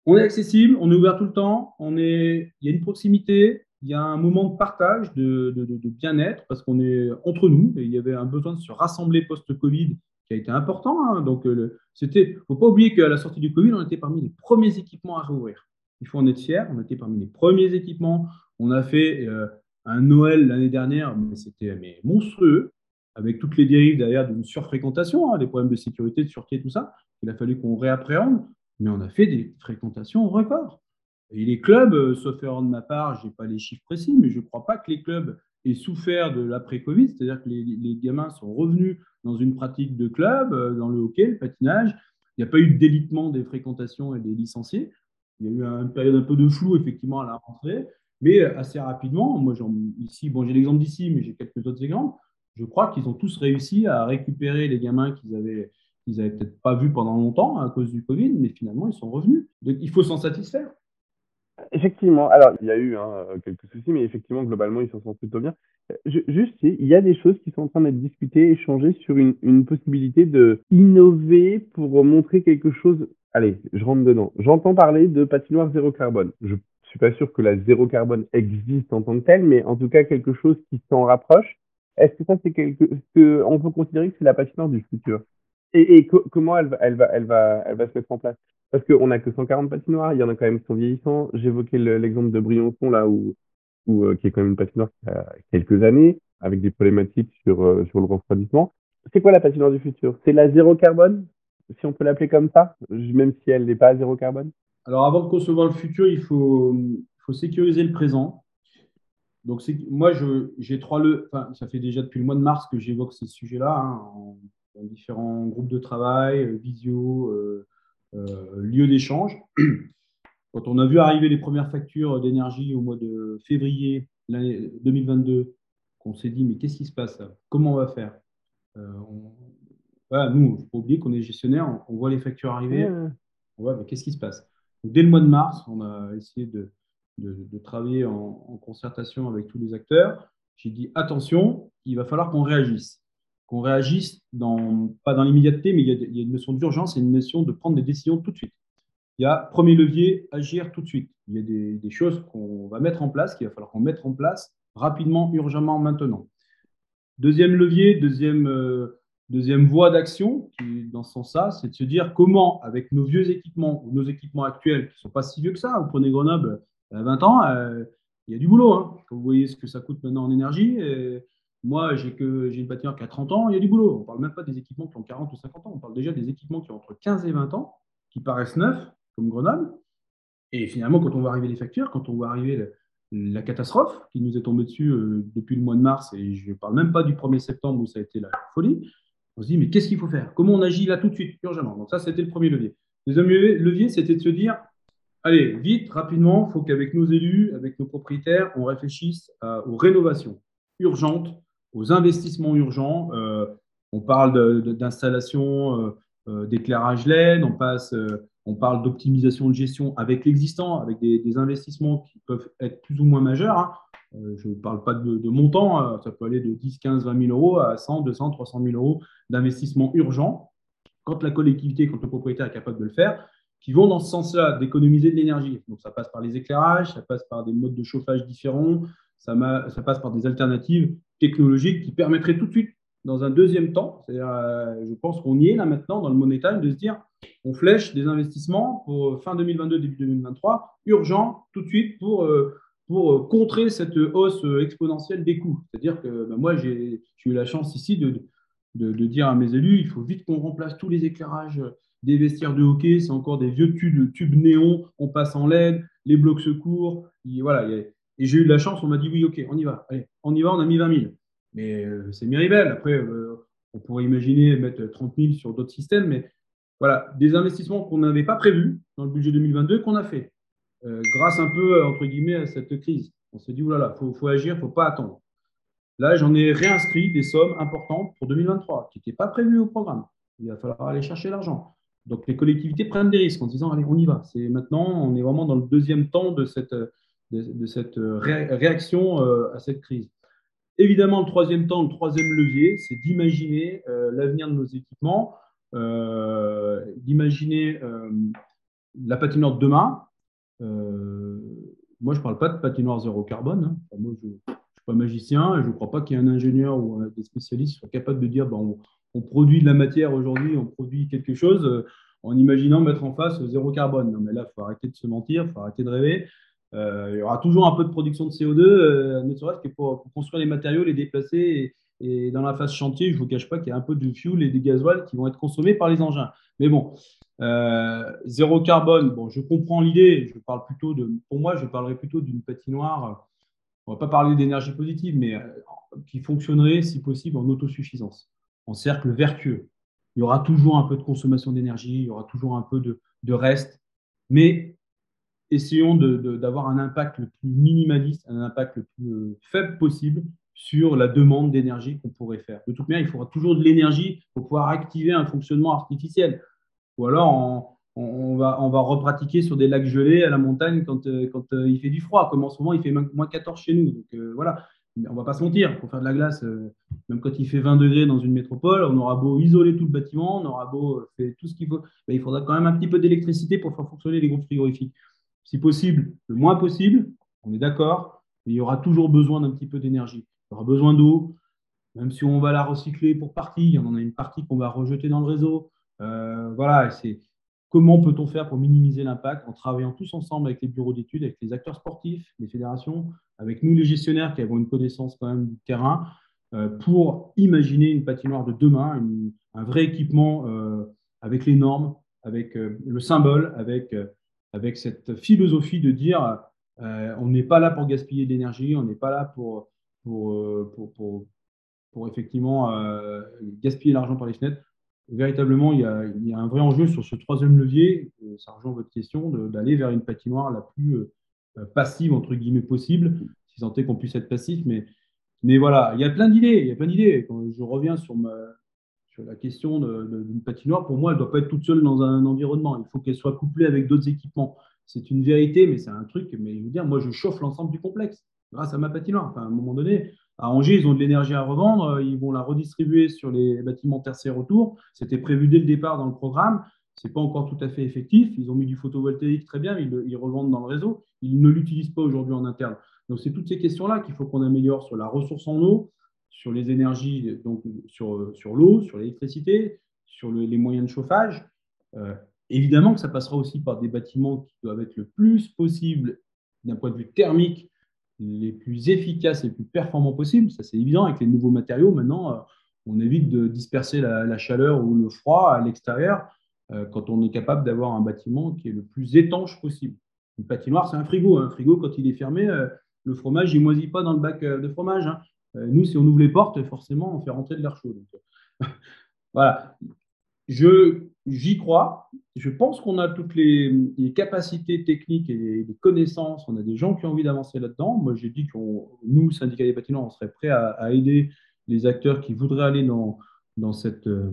on est accessible, on est ouvert tout le temps. On est... Il y a une proximité, il y a un moment de partage, de, bien-être, parce qu'on est entre nous. Il y avait un besoin de se rassembler post-Covid qui a été important. Hein. Donc, euh, c'était. Faut pas oublier qu'à la sortie du Covid, on était parmi les premiers équipements à rouvrir. Il faut en être fier. On était parmi les premiers équipements. On a fait euh, un Noël l'année dernière, mais c'était monstrueux avec toutes les dérives derrière d'une surfréquentation, hein, des problèmes de sécurité, de sûreté, tout ça. Il a fallu qu'on réappréhende, mais on a fait des fréquentations records. Et les clubs, euh, sauf erreur de ma part, je n'ai pas les chiffres précis, mais je ne crois pas que les clubs aient souffert de l'après-Covid, c'est-à-dire que les, gamins sont revenus dans une pratique de club, euh, dans le hockey, le patinage. Il n'y a pas eu de délitement des fréquentations et des licenciés. Il y a eu une période un peu de flou, effectivement, à la rentrée, mais euh, assez rapidement. Moi, ici, bon, j'ai l'exemple d'ici, mais j'ai quelques autres exemples je crois qu'ils ont tous réussi à récupérer les gamins qu'ils avaient, qu'ils avaient peut-être pas vus pendant longtemps à cause du Covid, mais finalement, ils sont revenus. Donc, il faut s'en satisfaire. Effectivement. Alors, il y a eu hein, quelques soucis, mais effectivement, globalement, ils s'en sortent plutôt bien. juste, il y a des choses qui sont en train d'être discutées, échangées sur une, une possibilité de innover pour montrer quelque chose. Allez, je rentre dedans. J'entends parler de patinoire zéro carbone. Je suis pas sûr que la zéro carbone existe en tant que telle, mais en tout cas quelque chose qui s'en rapproche. Est-ce que ça, c'est quelque que on peut considérer que c'est la patinoire du futur? Et, comment elle va, se mettre en place? Parce qu'on n'a que 140 patinoires, il y en a quand même qui sont vieillissants. J'évoquais l'exemple de Briançon, là, où, où, euh, qui est quand même une patinoire qui a quelques années, avec des problématiques sur, euh, le refroidissement. C'est quoi la patinoire du futur? C'est la zéro carbone, si on peut l'appeler comme ça, même si elle n'est pas à zéro carbone? Alors, avant de concevoir le futur, il faut sécuriser le présent. Donc, moi, j'ai trois le, enfin, ça fait déjà depuis le mois de mars que j'évoque ces sujets-là, hein, en, différents groupes de travail, euh, visio, euh, euh, lieux d'échange. [clears throat] Quand on a vu arriver les premières factures d'énergie au mois de février 2022, qu'on s'est dit, mais qu'est-ce qui se passe Comment on va faire? Voilà, Nous, il ne faut pas oublier qu'on est gestionnaire, on, voit les factures arriver, on voit, mais qu'est-ce qui se passe? Dès le mois de mars, on a essayé de, de, travailler en, concertation avec tous les acteurs. J'ai dit attention, il va falloir qu'on réagisse. Qu'on réagisse, pas dans l'immédiateté, mais il y, a, une notion d'urgence et une notion de prendre des décisions tout de suite. Il y a premier levier, agir tout de suite. Il y a des, choses qu'on va mettre en place, qu'il va falloir qu'on mette en place rapidement, urgemment, maintenant. Deuxième levier, deuxième, euh, deuxième voie d'action dans ce sens-là, c'est de se dire comment, avec nos vieux équipements ou nos équipements actuels, qui ne sont pas si vieux que ça, vous prenez Grenoble, 20 ans, euh, il y a du boulot. Hein. Quand vous voyez ce que ça coûte maintenant en énergie, moi, j'ai une patinoire qui a 30 ans, il y a du boulot. On ne parle même pas des équipements qui ont 40 ou 50 ans, on parle déjà des équipements qui ont entre 15 et 20 ans, qui paraissent neufs, comme Grenoble. Et finalement, quand on va arriver les factures, quand on va arriver la, catastrophe qui nous est tombée dessus euh, depuis le mois de mars, et je ne parle même pas du 1er septembre où ça a été la folie, on se dit, mais qu'est-ce qu'il faut faire? Comment on agit là tout de suite, urgemment? Donc ça, c'était le premier levier. Le deuxième levier, c'était de se dire, Allez, vite, rapidement, il faut qu'avec nos élus, avec nos propriétaires, on réfléchisse aux rénovations urgentes, aux investissements urgents. Euh, on parle d'installation euh, euh, d'éclairage LED, on, passe, on parle d'optimisation de gestion avec l'existant, avec des, investissements qui peuvent être plus ou moins majeurs. Hein. je ne parle pas de, de montant, ça peut aller de 10, 15, 20 000 euros à 100, 200, 300 000 euros d'investissement urgent. Quand la collectivité, quand le propriétaire est capable de le faire, qui vont dans ce sens-là, d'économiser de l'énergie. Donc ça passe par les éclairages, ça passe par des modes de chauffage différents, ça, ça passe par des alternatives technologiques qui permettraient tout de suite, dans un deuxième temps, euh, je pense qu'on y est là maintenant dans le money time, de se dire on flèche des investissements pour fin 2022, début 2023, urgent tout de suite pour, euh, pour euh, contrer cette hausse exponentielle des coûts. C'est-à-dire que ben, moi, j'ai eu la chance ici de, de, de, dire à mes élus, il faut vite qu'on remplace tous les éclairages des vestiaires de hockey, c'est encore des vieux tubes, tubes néons, on passe en LED, les blocs secours. voilà, et j'ai eu de la chance, on m'a dit oui, ok, on y va. On y va, on a mis 20 000. Mais euh, c'est Miribel. Après, euh, on pourrait imaginer mettre 30 000 sur d'autres systèmes, mais voilà, des investissements qu'on n'avait pas prévus dans le budget 2022 qu'on a fait, euh, grâce un peu, entre guillemets, à cette crise. On s'est dit, voilà, il faut, faut agir, il ne faut pas attendre. Là, j'en ai réinscrit des sommes importantes pour 2023 qui n'étaient pas prévues au programme. Il va falloir aller chercher l'argent. Donc les collectivités prennent des risques en disant allez, on y va. C'est maintenant, on est vraiment dans le deuxième temps de cette, de, cette réaction euh, à cette crise. Évidemment, le troisième temps, le troisième levier, c'est d'imaginer euh, l'avenir de nos équipements, euh, d'imaginer la patinoire de demain. moi, je ne parle pas de patinoire zéro carbone. Hein. moi, je ne suis pas magicien je ne crois pas qu'il y ait un ingénieur ou des spécialistes qui soient capables de dire bon, on produit de la matière aujourd'hui, on produit quelque chose euh, en imaginant mettre en face zéro carbone. Non, mais là, il faut arrêter de se mentir, il faut arrêter de rêver. Euh, il y aura toujours un peu de production de CO2, euh, ne serait-ce que pour, construire les matériaux, les déplacer. Et, dans la phase chantier, je ne vous cache pas qu'il y a un peu de fuel et des gasoil qui vont être consommés par les engins. Mais bon, zéro carbone, bon, je comprends l'idée. Je parle plutôt de, pour moi, je parlerai plutôt d'une patinoire. On ne va pas parler d'énergie positive, mais qui fonctionnerait, si possible, en autosuffisance en cercle vertueux. Il y aura toujours un peu de consommation d'énergie, il y aura toujours un peu de, reste, mais essayons d'avoir un impact le plus minimaliste, un impact le plus euh, faible possible sur la demande d'énergie qu'on pourrait faire. De toute manière, il faudra toujours de l'énergie pour pouvoir activer un fonctionnement artificiel. Ou alors, on, va, on va repratiquer sur des lacs gelés à la montagne quand, euh, euh, il fait du froid, comme en ce moment, il fait moins 14 chez nous. Donc voilà, on va pas se mentir, pour faire de la glace, euh, même quand il fait 20 degrés dans une métropole, on aura beau isoler tout le bâtiment, on aura beau faire tout ce qu'il faut, ben, il faudra quand même un petit peu d'électricité pour faire fonctionner les groupes frigorifiques. Si possible, le moins possible, on est d'accord, mais il y aura toujours besoin d'un petit peu d'énergie. Il y aura besoin d'eau, même si on va la recycler pour partie, il y en a une partie qu'on va rejeter dans le réseau. Euh, voilà, c'est Comment peut-on faire pour minimiser l'impact en travaillant tous ensemble avec les bureaux d'études, avec les acteurs sportifs, les fédérations, avec nous les gestionnaires qui avons une connaissance quand même du terrain pour imaginer une patinoire de demain, un vrai équipement avec les normes, avec le symbole, avec, cette philosophie de dire on n'est pas là pour gaspiller de l'énergie, on n'est pas là pour, effectivement gaspiller l'argent par les fenêtres véritablement, il y, a, un vrai enjeu sur ce troisième levier, ça rejoint votre question, d'aller vers une patinoire la plus euh, passive, entre guillemets, possible, si tant est qu'on puisse être passif. Mais, mais voilà, il y a plein d'idées. Il y a plein d'idées. Quand je reviens sur la question d'une patinoire, pour moi, elle ne doit pas être toute seule dans un environnement. Il faut qu'elle soit couplée avec d'autres équipements. C'est une vérité, mais c'est un truc. Mais je veux dire, moi, je chauffe l'ensemble du complexe grâce à ma patinoire. Enfin, à un moment donné, à Angers, ils ont de l'énergie à revendre, ils vont la redistribuer sur les bâtiments tertiaires autour. C'était prévu dès le départ dans le programme. Ce n'est pas encore tout à fait effectif. Ils ont mis du photovoltaïque très bien, ils revendent dans le réseau. Ils ne l'utilisent pas aujourd'hui en interne. Donc, c'est toutes ces questions-là qu'il faut qu'on améliore sur la ressource en eau, sur les énergies, donc sur, sur l'eau, sur l'électricité, sur les moyens de chauffage. Euh, évidemment que ça passera aussi par des bâtiments qui doivent être le plus possible d'un point de vue thermique les plus efficaces et les plus performants possibles. Ça, c'est évident avec les nouveaux matériaux. Maintenant, euh, on évite de disperser la, chaleur ou le froid à l'extérieur euh, quand on est capable d'avoir un bâtiment qui est le plus étanche possible. Une patinoire, c'est un frigo. Un frigo, quand il est fermé, euh, le fromage, il moisit pas dans le bac de fromage. Hein. Nous, si on ouvre les portes, forcément, on fait rentrer de l'air chaud. [laughs] voilà. Je, j'y crois. Je pense qu'on a toutes les, capacités techniques et les, connaissances. On a des gens qui ont envie d'avancer là-dedans. Moi, j'ai dit que nous, syndicats des patineurs, on serait prêts à, aider les acteurs qui voudraient aller dans, dans cette euh,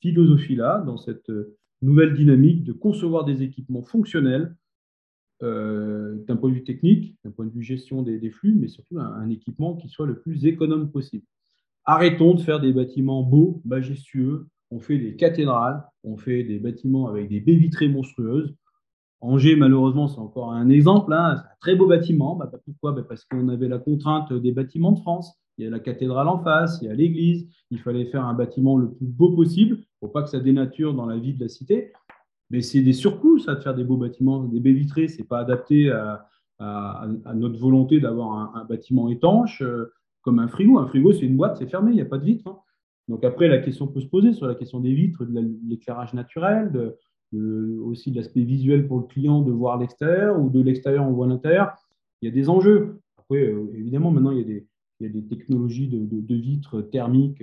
philosophie-là, dans cette euh, nouvelle dynamique de concevoir des équipements fonctionnels euh, d'un point de vue technique, d'un point de vue gestion des, flux, mais surtout un, équipement qui soit le plus économe possible. Arrêtons de faire des bâtiments beaux, majestueux, on fait des cathédrales, on fait des bâtiments avec des baies vitrées monstrueuses. Angers, malheureusement, c'est encore un exemple. Hein. C'est un très beau bâtiment. Bah, pourquoi? Bah, Parce qu'on avait la contrainte des bâtiments de France. Il y a la cathédrale en face, il y a l'église. Il fallait faire un bâtiment le plus beau possible pour pas que ça dénature dans la vie de la cité. Mais c'est des surcoûts, ça, de faire des beaux bâtiments, des baies vitrées. Ce n'est pas adapté à, notre volonté d'avoir un, bâtiment étanche euh, comme un frigo. Un frigo, c'est une boîte, c'est fermé, il n'y a pas de vitre. Hein. Donc après, la question peut se poser sur la question des vitres, de l'éclairage naturel, aussi de l'aspect visuel pour le client de voir l'extérieur ou de l'extérieur on voit l'intérieur. Il y a des enjeux. Après, euh, évidemment, maintenant, il y a des, technologies de, vitres thermiques.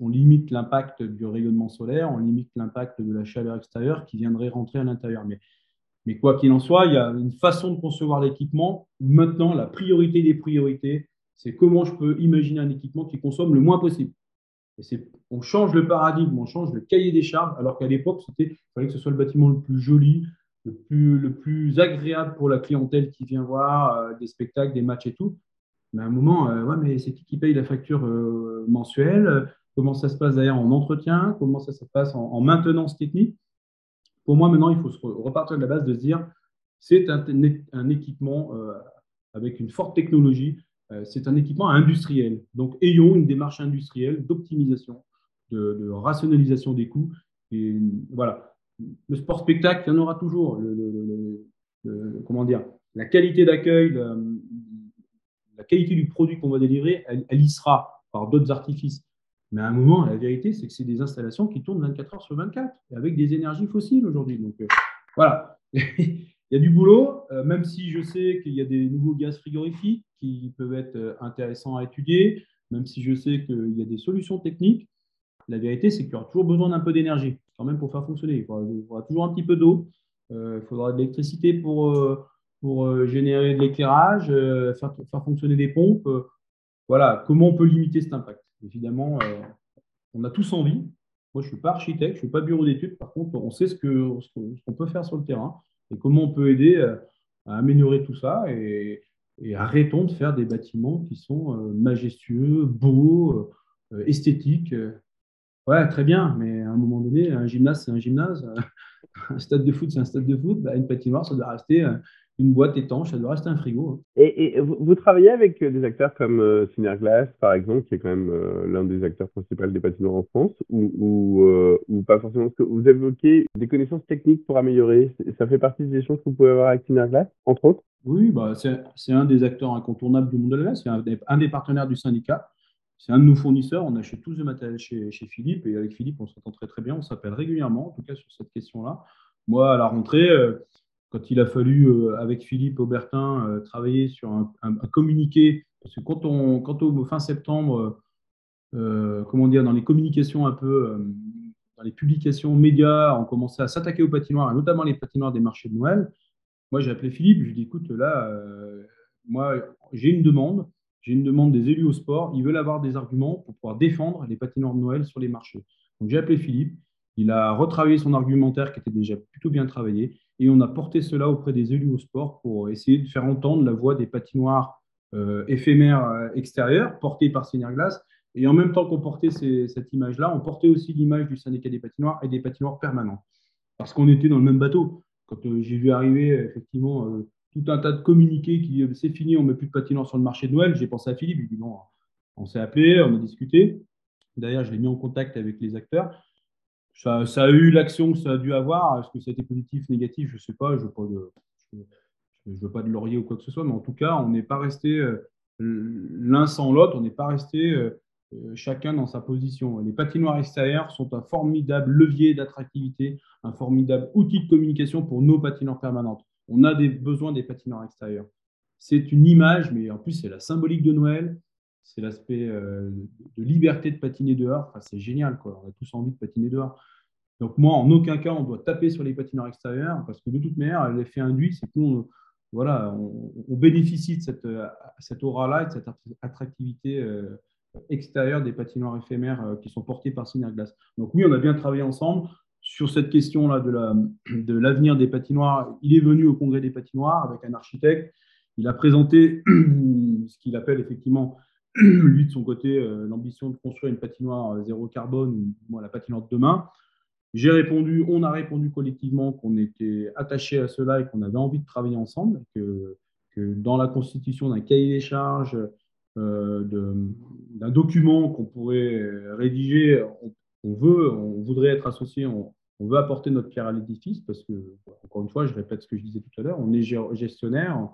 On limite l'impact du rayonnement solaire, on limite l'impact de la chaleur extérieure qui viendrait rentrer à l'intérieur. Mais, mais quoi qu'il en soit, il y a une façon de concevoir l'équipement. Maintenant, la priorité des priorités, c'est comment je peux imaginer un équipement qui consomme le moins possible. Et on change le paradigme, on change le cahier des charges, alors qu'à l'époque, il fallait que ce soit le bâtiment le plus joli, le plus, le plus agréable pour la clientèle qui vient voir euh, des spectacles, des matchs et tout. Mais à un moment, euh, ouais, c'est qui qui paye la facture euh, mensuelle? Comment ça se passe d'ailleurs en entretien? Comment ça se passe en, maintenance technique? Pour moi, maintenant, il faut repartir de la base de se dire c'est un, équipement avec une forte technologie c'est un équipement industriel. Donc, ayons une démarche industrielle d'optimisation, de, rationalisation des coûts. Et voilà, le sport spectacle, il y en aura toujours. comment dire La qualité d'accueil, la, qualité du produit qu'on va délivrer, elle, y sera par d'autres artifices. Mais à un moment, la vérité, c'est que c'est des installations qui tournent 24 heures sur 24 avec des énergies fossiles aujourd'hui. Donc, euh, voilà. [laughs] Il y a du boulot, euh, même si je sais qu'il y a des nouveaux gaz frigorifiques qui peuvent être euh, intéressants à étudier, même si je sais qu'il y a des solutions techniques. La vérité, c'est qu'il y aura toujours besoin d'un peu d'énergie, quand même, pour faire fonctionner. Il faudra, toujours un petit peu d'eau, euh, il faudra de l'électricité pour, pour générer de l'éclairage, faire, faire, fonctionner des pompes. voilà, comment on peut limiter cet impact? Évidemment, on a tous envie. Moi, je ne suis pas architecte, je ne suis pas bureau d'études. Par contre, on sait ce qu'on ce qu'on peut faire sur le terrain et comment on peut aider euh, à améliorer tout ça et, arrêtons de faire des bâtiments qui sont euh, majestueux, beaux, euh, esthétiques. Ouais, très bien, mais à un moment donné, un gymnase, c'est un gymnase. [laughs] Un stade de foot, c'est un stade de foot. Bah, une patinoire, ça doit rester une boîte étanche, ça doit rester un frigo. Hein. Et, vous, travaillez avec des acteurs comme euh, par exemple, qui est quand même euh, l'un des acteurs principaux des patinoires en France, ou, euh, ou, pas forcément Parce que vous évoquez des connaissances techniques pour améliorer. Ça fait partie des choses que vous pouvez avoir avec Synerglass, entre autres? Oui, bah, c'est un des acteurs incontournables du monde de la glace. C'est un, des partenaires du syndicat. c'est un de nos fournisseurs. On achète tous le matériel chez, chez Philippe et avec Philippe, on s'entend très très bien. On s'appelle régulièrement, en tout cas sur cette question-là. Moi, à la rentrée, quand il a fallu, avec Philippe Aubertin, travailler sur un, communiqué, parce que quand, on, quand au fin septembre, comment dire, dans les communications un peu dans les publications médias, on commençait à s'attaquer aux patinoires, et notamment les patinoires des marchés de Noël. Moi, j'ai appelé Philippe, je lui ai dit, écoute, là, euh, moi, j'ai une demande, j'ai une demande des élus au sport, ils veulent avoir des arguments pour pouvoir défendre les patinoires de Noël sur les marchés. Donc, j'ai appelé Philippe, il a retravaillé son argumentaire qui était déjà plutôt bien travaillé, et on a porté cela auprès des élus au sport pour essayer de faire entendre la voix des patinoires euh, éphémères euh, extérieures portées par Glass et en même temps qu'on portait cette image-là, on portait aussi l'image du syndicat des patinoires et des patinoires permanents. Parce qu'on était dans le même bateau. Quand euh, j'ai vu arriver effectivement tout un tas de communiqués qui c'est fini, on ne met plus de patinoires sur le marché de Noël, j'ai pensé à Philippe. Il dit non, on s'est appelé, on a discuté. D'ailleurs, je l'ai mis en contact avec les acteurs. Ça, a eu l'action que ça a dû avoir. Est-ce que ça a été positif, négatif? Je ne sais pas. Je ne veux, pas de laurier ou quoi que ce soit. Mais en tout cas, on n'est pas resté euh, l'un sans l'autre. On n'est pas resté euh, chacun dans sa position. Les patinoires extérieures sont un formidable levier d'attractivité, un formidable outil de communication pour nos patinoires permanentes. On a des besoins des patinoires extérieures. C'est une image, mais en plus, c'est la symbolique de Noël. C'est l'aspect euh, de liberté de patiner dehors. c'est génial, quoi. On a tous envie de patiner dehors. Donc, moi, en aucun cas, on doit taper sur les patinoires extérieures parce que de toute manière, l'effet induit, c'est qu'on voilà, on, bénéficie de cette, aura-là et de cette attractivité euh, extérieur des patinoires éphémères euh, qui sont portés par Glace. Donc oui, on a bien travaillé ensemble sur cette question-là de l'avenir de des patinoires. Il est venu au congrès des patinoires avec un architecte. Il a présenté [clears throat] ce qu'il appelle effectivement, [clears throat] lui de son côté, euh, l'ambition de construire une patinoire euh, zéro carbone, ou la patinoire de demain. J'ai répondu, on a répondu collectivement qu'on était attaché à cela et qu'on avait envie de travailler ensemble, que, dans la constitution d'un cahier des charges, euh, d'un document qu'on pourrait rédiger, on, veut, on voudrait être associé, on, veut apporter notre pierre à l'édifice parce que, encore une fois, je répète ce que je disais tout à l'heure, on est gestionnaire,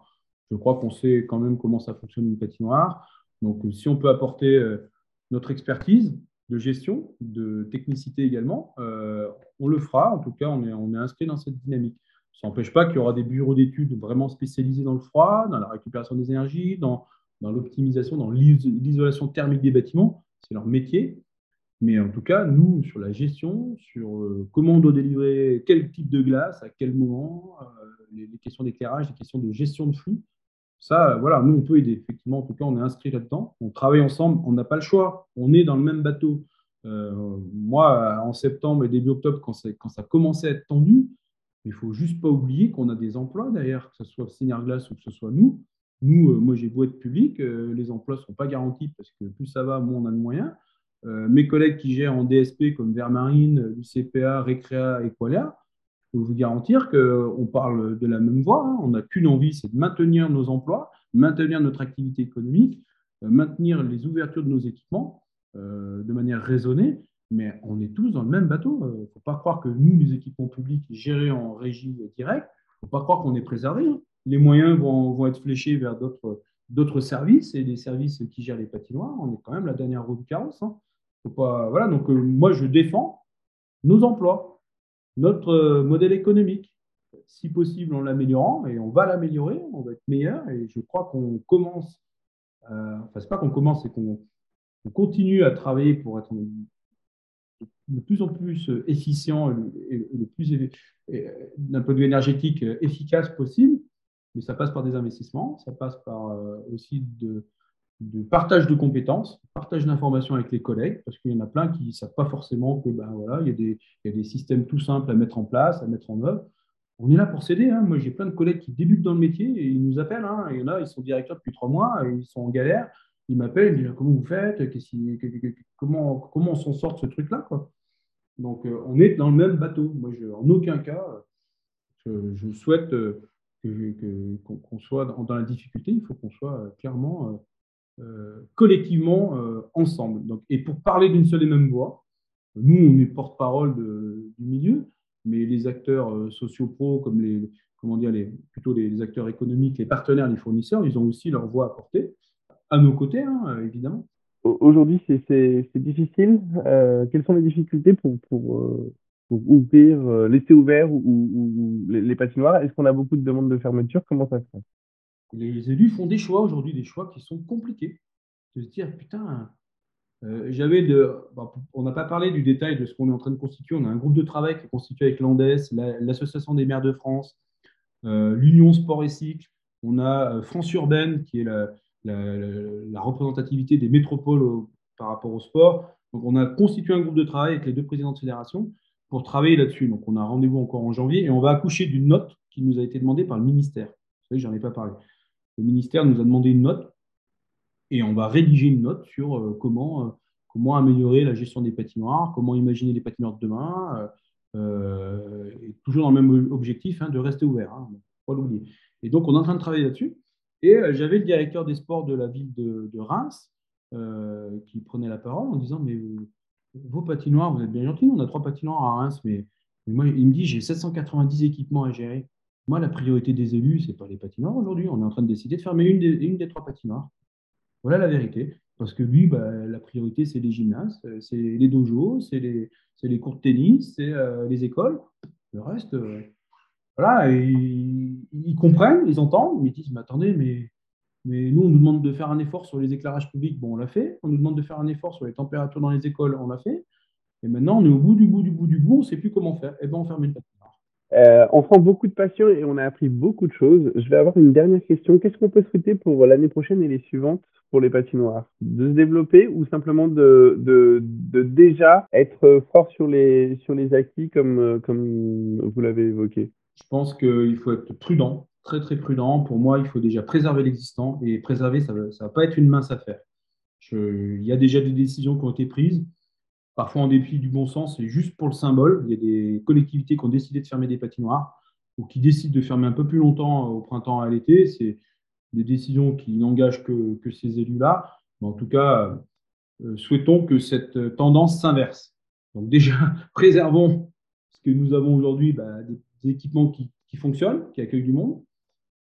je crois qu'on sait quand même comment ça fonctionne une patinoire. Donc, si on peut apporter euh, notre expertise de gestion, de technicité également, euh, on le fera. En tout cas, on est, inscrit dans cette dynamique. Ça n'empêche pas qu'il y aura des bureaux d'études vraiment spécialisés dans le froid, dans la récupération des énergies, dans l'optimisation, dans l'isolation thermique des bâtiments. C'est leur métier. Mais en tout cas, nous, sur la gestion, sur euh, comment on doit délivrer quel type de glace, à quel moment, euh, les, questions d'éclairage, les questions de gestion de flux, ça, voilà, nous, on peut aider. Effectivement, en tout cas, on est inscrit là-dedans. On travaille ensemble, on n'a pas le choix. On est dans le même bateau. Euh, moi, en septembre et début octobre, quand, ça commençait à être tendu, il faut juste pas oublier qu'on a des emplois derrière, que ce soit Glace ou que ce soit nous. Nous, euh, moi, j'ai beau être public, euh, les emplois ne sont pas garantis parce que plus ça va, moins on a de moyens. Euh, mes collègues qui gèrent en DSP comme Vermarine, UCPA, Recrea et Qualia, peux vous garantir qu'on parle de la même voix. Hein. On n'a qu'une envie, c'est de maintenir nos emplois, maintenir notre activité économique, maintenir les ouvertures de nos équipements de manière raisonnée, mais on est tous dans le même bateau. Il ne faut pas croire que nous, les équipements publics gérés en régie directe, il ne faut pas croire qu'on est préservé. Hein les moyens vont, être fléchés vers d'autres services et les services qui gèrent les patinoires. On est quand même la dernière roue du carrosse. Hein. Faut pas, voilà, donc euh, moi, je défends nos emplois, notre euh, modèle économique. Si possible, en l'améliorant, et on va l'améliorer, on va être meilleur. Et je crois qu'on commence, euh, enfin, c'est pas qu'on commence, c'est qu'on continue à travailler pour être de plus en plus efficient et le plus, d'un point de vue énergétique, efficace possible mais ça passe par des investissements, ça passe par euh, aussi de, partage de compétences, partage d'informations avec les collègues, parce qu'il y en a plein qui ne savent pas forcément que ben, voilà, il y, a des, il y, a des, systèmes tout simples à mettre en place, à mettre en œuvre. On est là pour s'aider. Hein. Moi, j'ai plein de collègues qui débutent dans le métier et ils nous appellent. Hein. Il y en a, ils sont directeurs depuis trois mois, et ils sont en galère. Ils m'appellent, ils disent comment vous faites, comment, comment on s'en sort de ce truc-là. Donc, euh, on est dans le même bateau. Moi, en aucun cas, je, je souhaite euh, qu'on soit dans, la difficulté, il faut qu'on soit euh, clairement euh, euh, collectivement ensemble. Donc, et pour parler d'une seule et même voix, nous, on est porte-parole du milieu, mais les acteurs sociaux pro, comme les, comment dire, les, plutôt les, acteurs économiques, les partenaires, les fournisseurs, ils ont aussi leur voix à porter, à nos côtés, hein, évidemment. Aujourd'hui, c'est difficile. Euh, quelles sont les difficultés pour, pour, euh, pour ouvrir, euh, laisser ouvert ou, ou- ou les, les patinoires? Est-ce qu'on a beaucoup de demandes de fermeture? Comment ça se passe? Les élus font des choix aujourd'hui, des choix qui sont compliqués. Se dire, putain, euh, j'avais de. bon, on n'a pas parlé du détail de ce qu'on est en train de constituer. On a un groupe de travail qui est constitué avec l'ANDES, la- l'Association des maires de France, euh, l'Union Sport et Cycle. On a euh, France Urbaine, qui est la, représentativité des métropoles par rapport au sport. Donc, on a constitué un groupe de travail avec les deux présidents de fédération pour travailler là-dessus. Donc, on a rendez-vous encore en janvier et on va accoucher d'une note qui nous a été demandée par le ministère. Vous savez, j'en ai pas parlé. Le ministère nous a demandé une note et on va rédiger une note sur euh, comment, euh, comment améliorer la gestion des patinoires, comment imaginer les patinoires de demain, euh, toujours dans le même objectif hein, de rester ouvert, hein, pas l'oublier. Et donc, on est en train de travailler là-dessus. Et j'avais le directeur des sports de la ville de, Reims qui prenait la parole en disant Mais vos patinoires, vous êtes bien gentils, on a trois patinoires à Reims, mais, moi, il me dit J'ai 790 équipements à gérer. Moi, la priorité des élus, ce n'est pas les patinoires aujourd'hui. On est en train de décider de fermer une des trois patinoires. Voilà la vérité. Parce que lui, bah, la priorité, c'est les gymnases, euh, c'est les dojos, c'est les, cours de tennis, c'est euh, les écoles. Le reste, euh, voilà, ils, comprennent, ils entendent, mais ils disent, mais attendez, mais, nous, on nous demande de faire un effort sur les éclairages publics, bon, on l'a fait. On nous demande de faire un effort sur les températures dans les écoles, on l'a fait. Et maintenant, on est au bout du bout du bout du bout, on ne sait plus comment faire. Eh bien, on ferme une patinoire. Euh, on sent beaucoup de passion et on a appris beaucoup de choses. Je vais avoir une dernière question. Qu'est-ce qu'on peut souhaiter pour l'année prochaine et les suivantes pour les patinoires? De se développer ou simplement de, déjà être fort sur les, sur les acquis comme, euh, comme vous l'avez évoqué? Je pense qu'il faut être prudent, très très prudent. Pour moi, il faut déjà préserver l'existant et préserver, ça ne va pas être une mince affaire. Il y a déjà des décisions qui ont été prises, parfois en dépit du bon sens, c'est juste pour le symbole. Il y a des collectivités qui ont décidé de fermer des patinoires ou qui décident de fermer un peu plus longtemps au printemps et à l'été. C'est des décisions qui n'engagent que, ces élus-là. Mais en tout cas, euh, souhaitons que cette tendance s'inverse. Donc déjà, [laughs] préservons ce que nous avons aujourd'hui, bah, des, équipements qui, fonctionnent, qui accueillent du monde,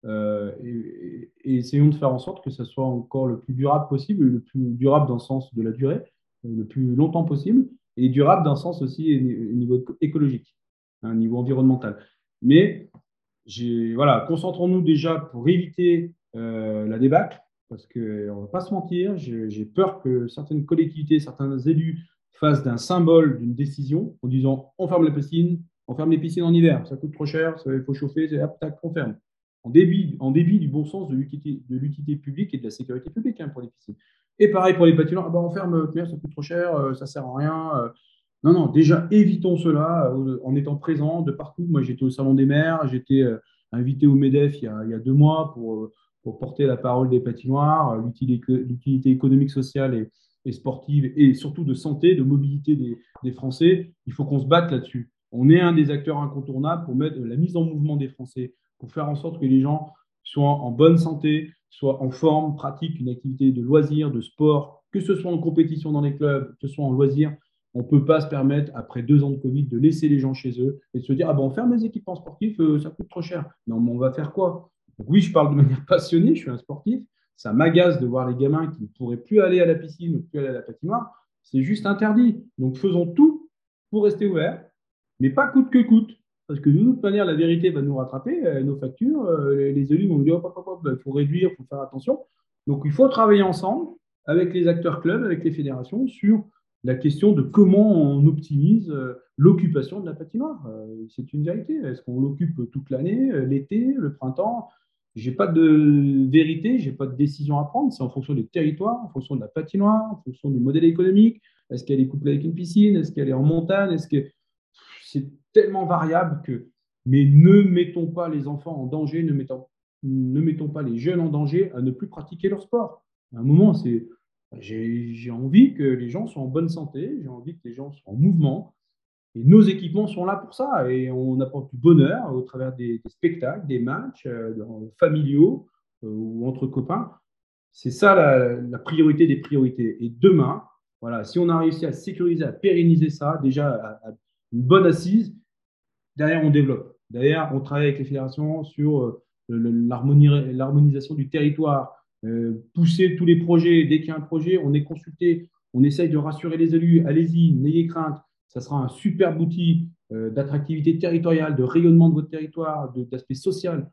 euh, et, et essayons de faire en sorte que ça soit encore le plus durable possible, le plus durable dans le sens de la durée, euh, le plus longtemps possible, et durable le sens aussi au niveau écologique, à un niveau environnemental. Mais voilà, concentrons-nous déjà pour éviter euh, la débâcle, parce qu'on ne va pas se mentir, j'ai peur que certaines collectivités, certains élus fassent d'un symbole d'une décision en disant on ferme les piscines, on ferme les piscines en hiver, ça coûte trop cher, il faut chauffer, c'est hop, tac, on ferme. En débit, en débit du bon sens de l'utilité publique et de la sécurité publique hein, pour les piscines. Et pareil pour les patinoires, ah ben, on ferme, mais ça coûte trop cher, euh, ça sert à rien. euh. non, non, déjà évitons cela euh, en étant présent de partout. Moi, j'étais au Salon des maires, j'étais euh, invité au MEDEF il y a, il y a deux mois pour, euh, pour porter la parole des patinoires, euh, l'utilité économique, sociale et, et sportive, et surtout de santé, de mobilité des, des Français. Il faut qu'on se batte là-dessus. On est un des acteurs incontournables pour mettre la mise en mouvement des Français, pour faire en sorte que les gens soient en bonne santé, soient en forme, pratiquent une activité de loisir, de sport, que ce soit en compétition dans les clubs, que ce soit en loisir. On ne peut pas se permettre, après deux ans de Covid, de laisser les gens chez eux et de se dire Ah ben, on ferme les équipements sportifs, euh, ça coûte trop cher. Non, mais on va faire quoi? Oui, je parle de manière passionnée, je suis un sportif. Ça m'agace de voir les gamins qui ne pourraient plus aller à la piscine ou plus aller à la patinoire. C'est juste interdit. Donc, faisons tout pour rester ouverts, mais pas coûte que coûte. Parce que de toute manière, la vérité va nous rattraper, euh, nos factures, euh, les, élus vont nous dire hop, il faut réduire, il faut faire attention. Donc, il faut travailler ensemble avec les acteurs clubs, avec les fédérations, sur la question de comment on optimise euh, l'occupation de la patinoire. C'est une vérité. Est-ce qu'on l'occupe toute l'année, l'été, le printemps? J'ai pas de vérité, j'ai pas de décision à prendre. C'est en fonction des territoires, en fonction de la patinoire, en fonction du modèle économique. Est-ce qu'elle est couplée avec une piscine? Est-ce qu'elle est en montagne? C'est tellement variable que. Mais ne mettons pas les enfants en danger, ne mettons, ne mettons pas les jeunes en danger à ne plus pratiquer leur sport. À un moment, c'est j'ai envie que les gens soient en bonne santé, j'ai envie que les gens soient en mouvement. Et nos équipements sont là pour ça. Et on apporte du bonheur au travers des, spectacles, des matchs euh, familiaux euh, ou entre copains. C'est ça la, priorité des priorités. Et demain, voilà, si on a réussi à sécuriser, à pérenniser ça, déjà à une bonne assise, derrière on développe. Derrière, on travaille avec les fédérations sur euh, l'harmonisation du territoire, pousser tous les projets. Dès qu'il y a un projet, on est consulté, on essaye de rassurer les élus. Allez-y, n'ayez crainte. Ça sera un super outil d'attractivité territoriale, de rayonnement de votre territoire, d'aspect social.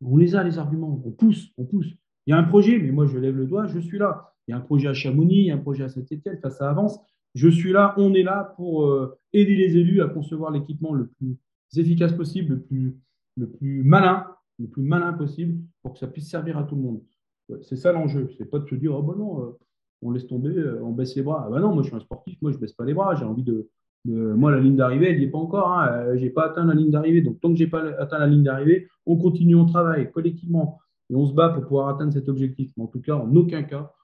On les a, les arguments. On pousse, on pousse. Il y a un projet, mais moi, je lève le doigt, je suis là. Il y a un projet à Chamonix, il y a un projet à Saint-Étienne, ça avance. Je suis là, on est là pour euh, aider les élus à concevoir l'équipement le plus efficace possible, le plus, le plus malin, le plus malin possible pour que ça puisse servir à tout le monde. C'est ça l'enjeu. C'est pas de se dire, oh ben non, euh, on laisse tomber, euh, on baisse les bras. Ah ben non, moi je suis un sportif, moi je baisse pas les bras, j'ai envie de, moi, la ligne d'arrivée, elle n'y est pas encore. Hein. Je n'ai pas atteint la ligne d'arrivée. Donc, tant que je n'ai pas atteint la ligne d'arrivée, on continue, on travaille collectivement et on se bat pour pouvoir atteindre cet objectif. Mais en tout cas, en aucun cas,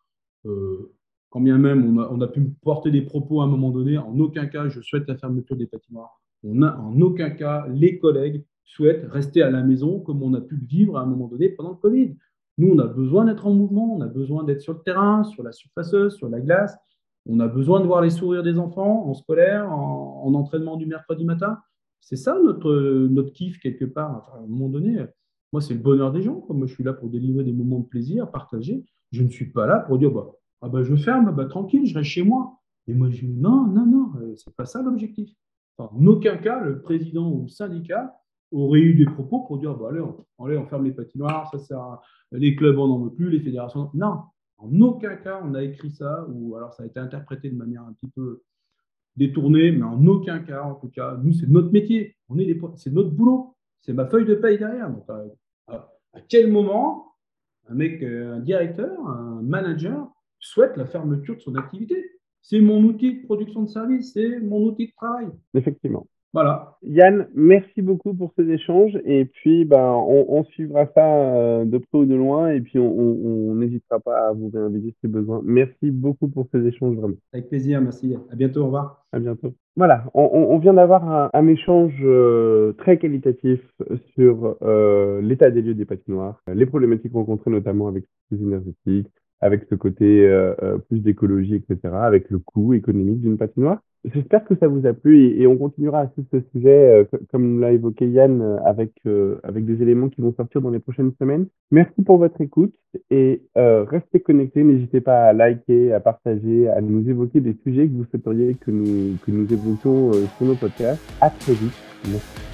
quand bien même on a, pu porter des propos à un moment donné, en aucun cas je souhaite la fermeture des patinoires. On a, en aucun cas les collègues souhaitent rester à la maison comme on a pu le vivre à un moment donné pendant le Covid. Nous, on a besoin d'être en mouvement, on a besoin d'être sur le terrain, sur la surfaceuse, sur la glace. On a besoin de voir les sourires des enfants en scolaire, en, entraînement du mercredi matin. C'est ça notre, notre kiff quelque part. à un moment donné, moi, c'est le bonheur des gens. Moi, je suis là pour délivrer des moments de plaisir, partager. Je ne suis pas là pour dire, bah, ah bah, je ferme, bah, tranquille, je reste chez moi. Et moi, je dis, non, non, non, euh, c'est pas ça l'objectif. en aucun cas, le président ou le syndicat aurait eu des propos pour dire, bah, allez, on, ferme les patinoires, ça sert les clubs, on n'en veut plus, les fédérations. Non, en aucun cas, on a écrit ça, ou alors ça a été interprété de manière un petit peu détournée, mais en aucun cas, en tout cas, nous, c'est notre métier, on est c'est notre boulot, c'est ma feuille de paye derrière. Euh, à quel moment un mec, euh, un directeur, un manager souhaite la fermeture de son activité C'est mon outil de production de service, c'est mon outil de travail. Effectivement. Voilà. Yann, merci beaucoup pour ces échanges. Et puis, ben, on, suivra ça euh, de près ou de loin. Et puis, on n'hésitera pas à vous réinviter si besoin. Merci beaucoup pour ces échanges, vraiment. Avec plaisir, merci. À bientôt, au revoir. À bientôt. Voilà, on, vient d'avoir un, échange euh, très qualitatif sur euh, l'état des lieux des patinoires, les problématiques rencontrées notamment avec les énergétiques, avec ce côté plus d'écologie, etc., avec le coût économique d'une patinoire. J'espère que ça vous a plu et, on continuera à suivre ce sujet, euh, comme l'a évoqué Yann, euh, avec, euh, avec des éléments qui vont sortir dans les prochaines semaines. Merci pour votre écoute et restez connectés. N'hésitez pas à liker, à partager, à nous évoquer des sujets que vous souhaiteriez que nous, que nous évoquions sur nos podcasts. À très vite. Merci.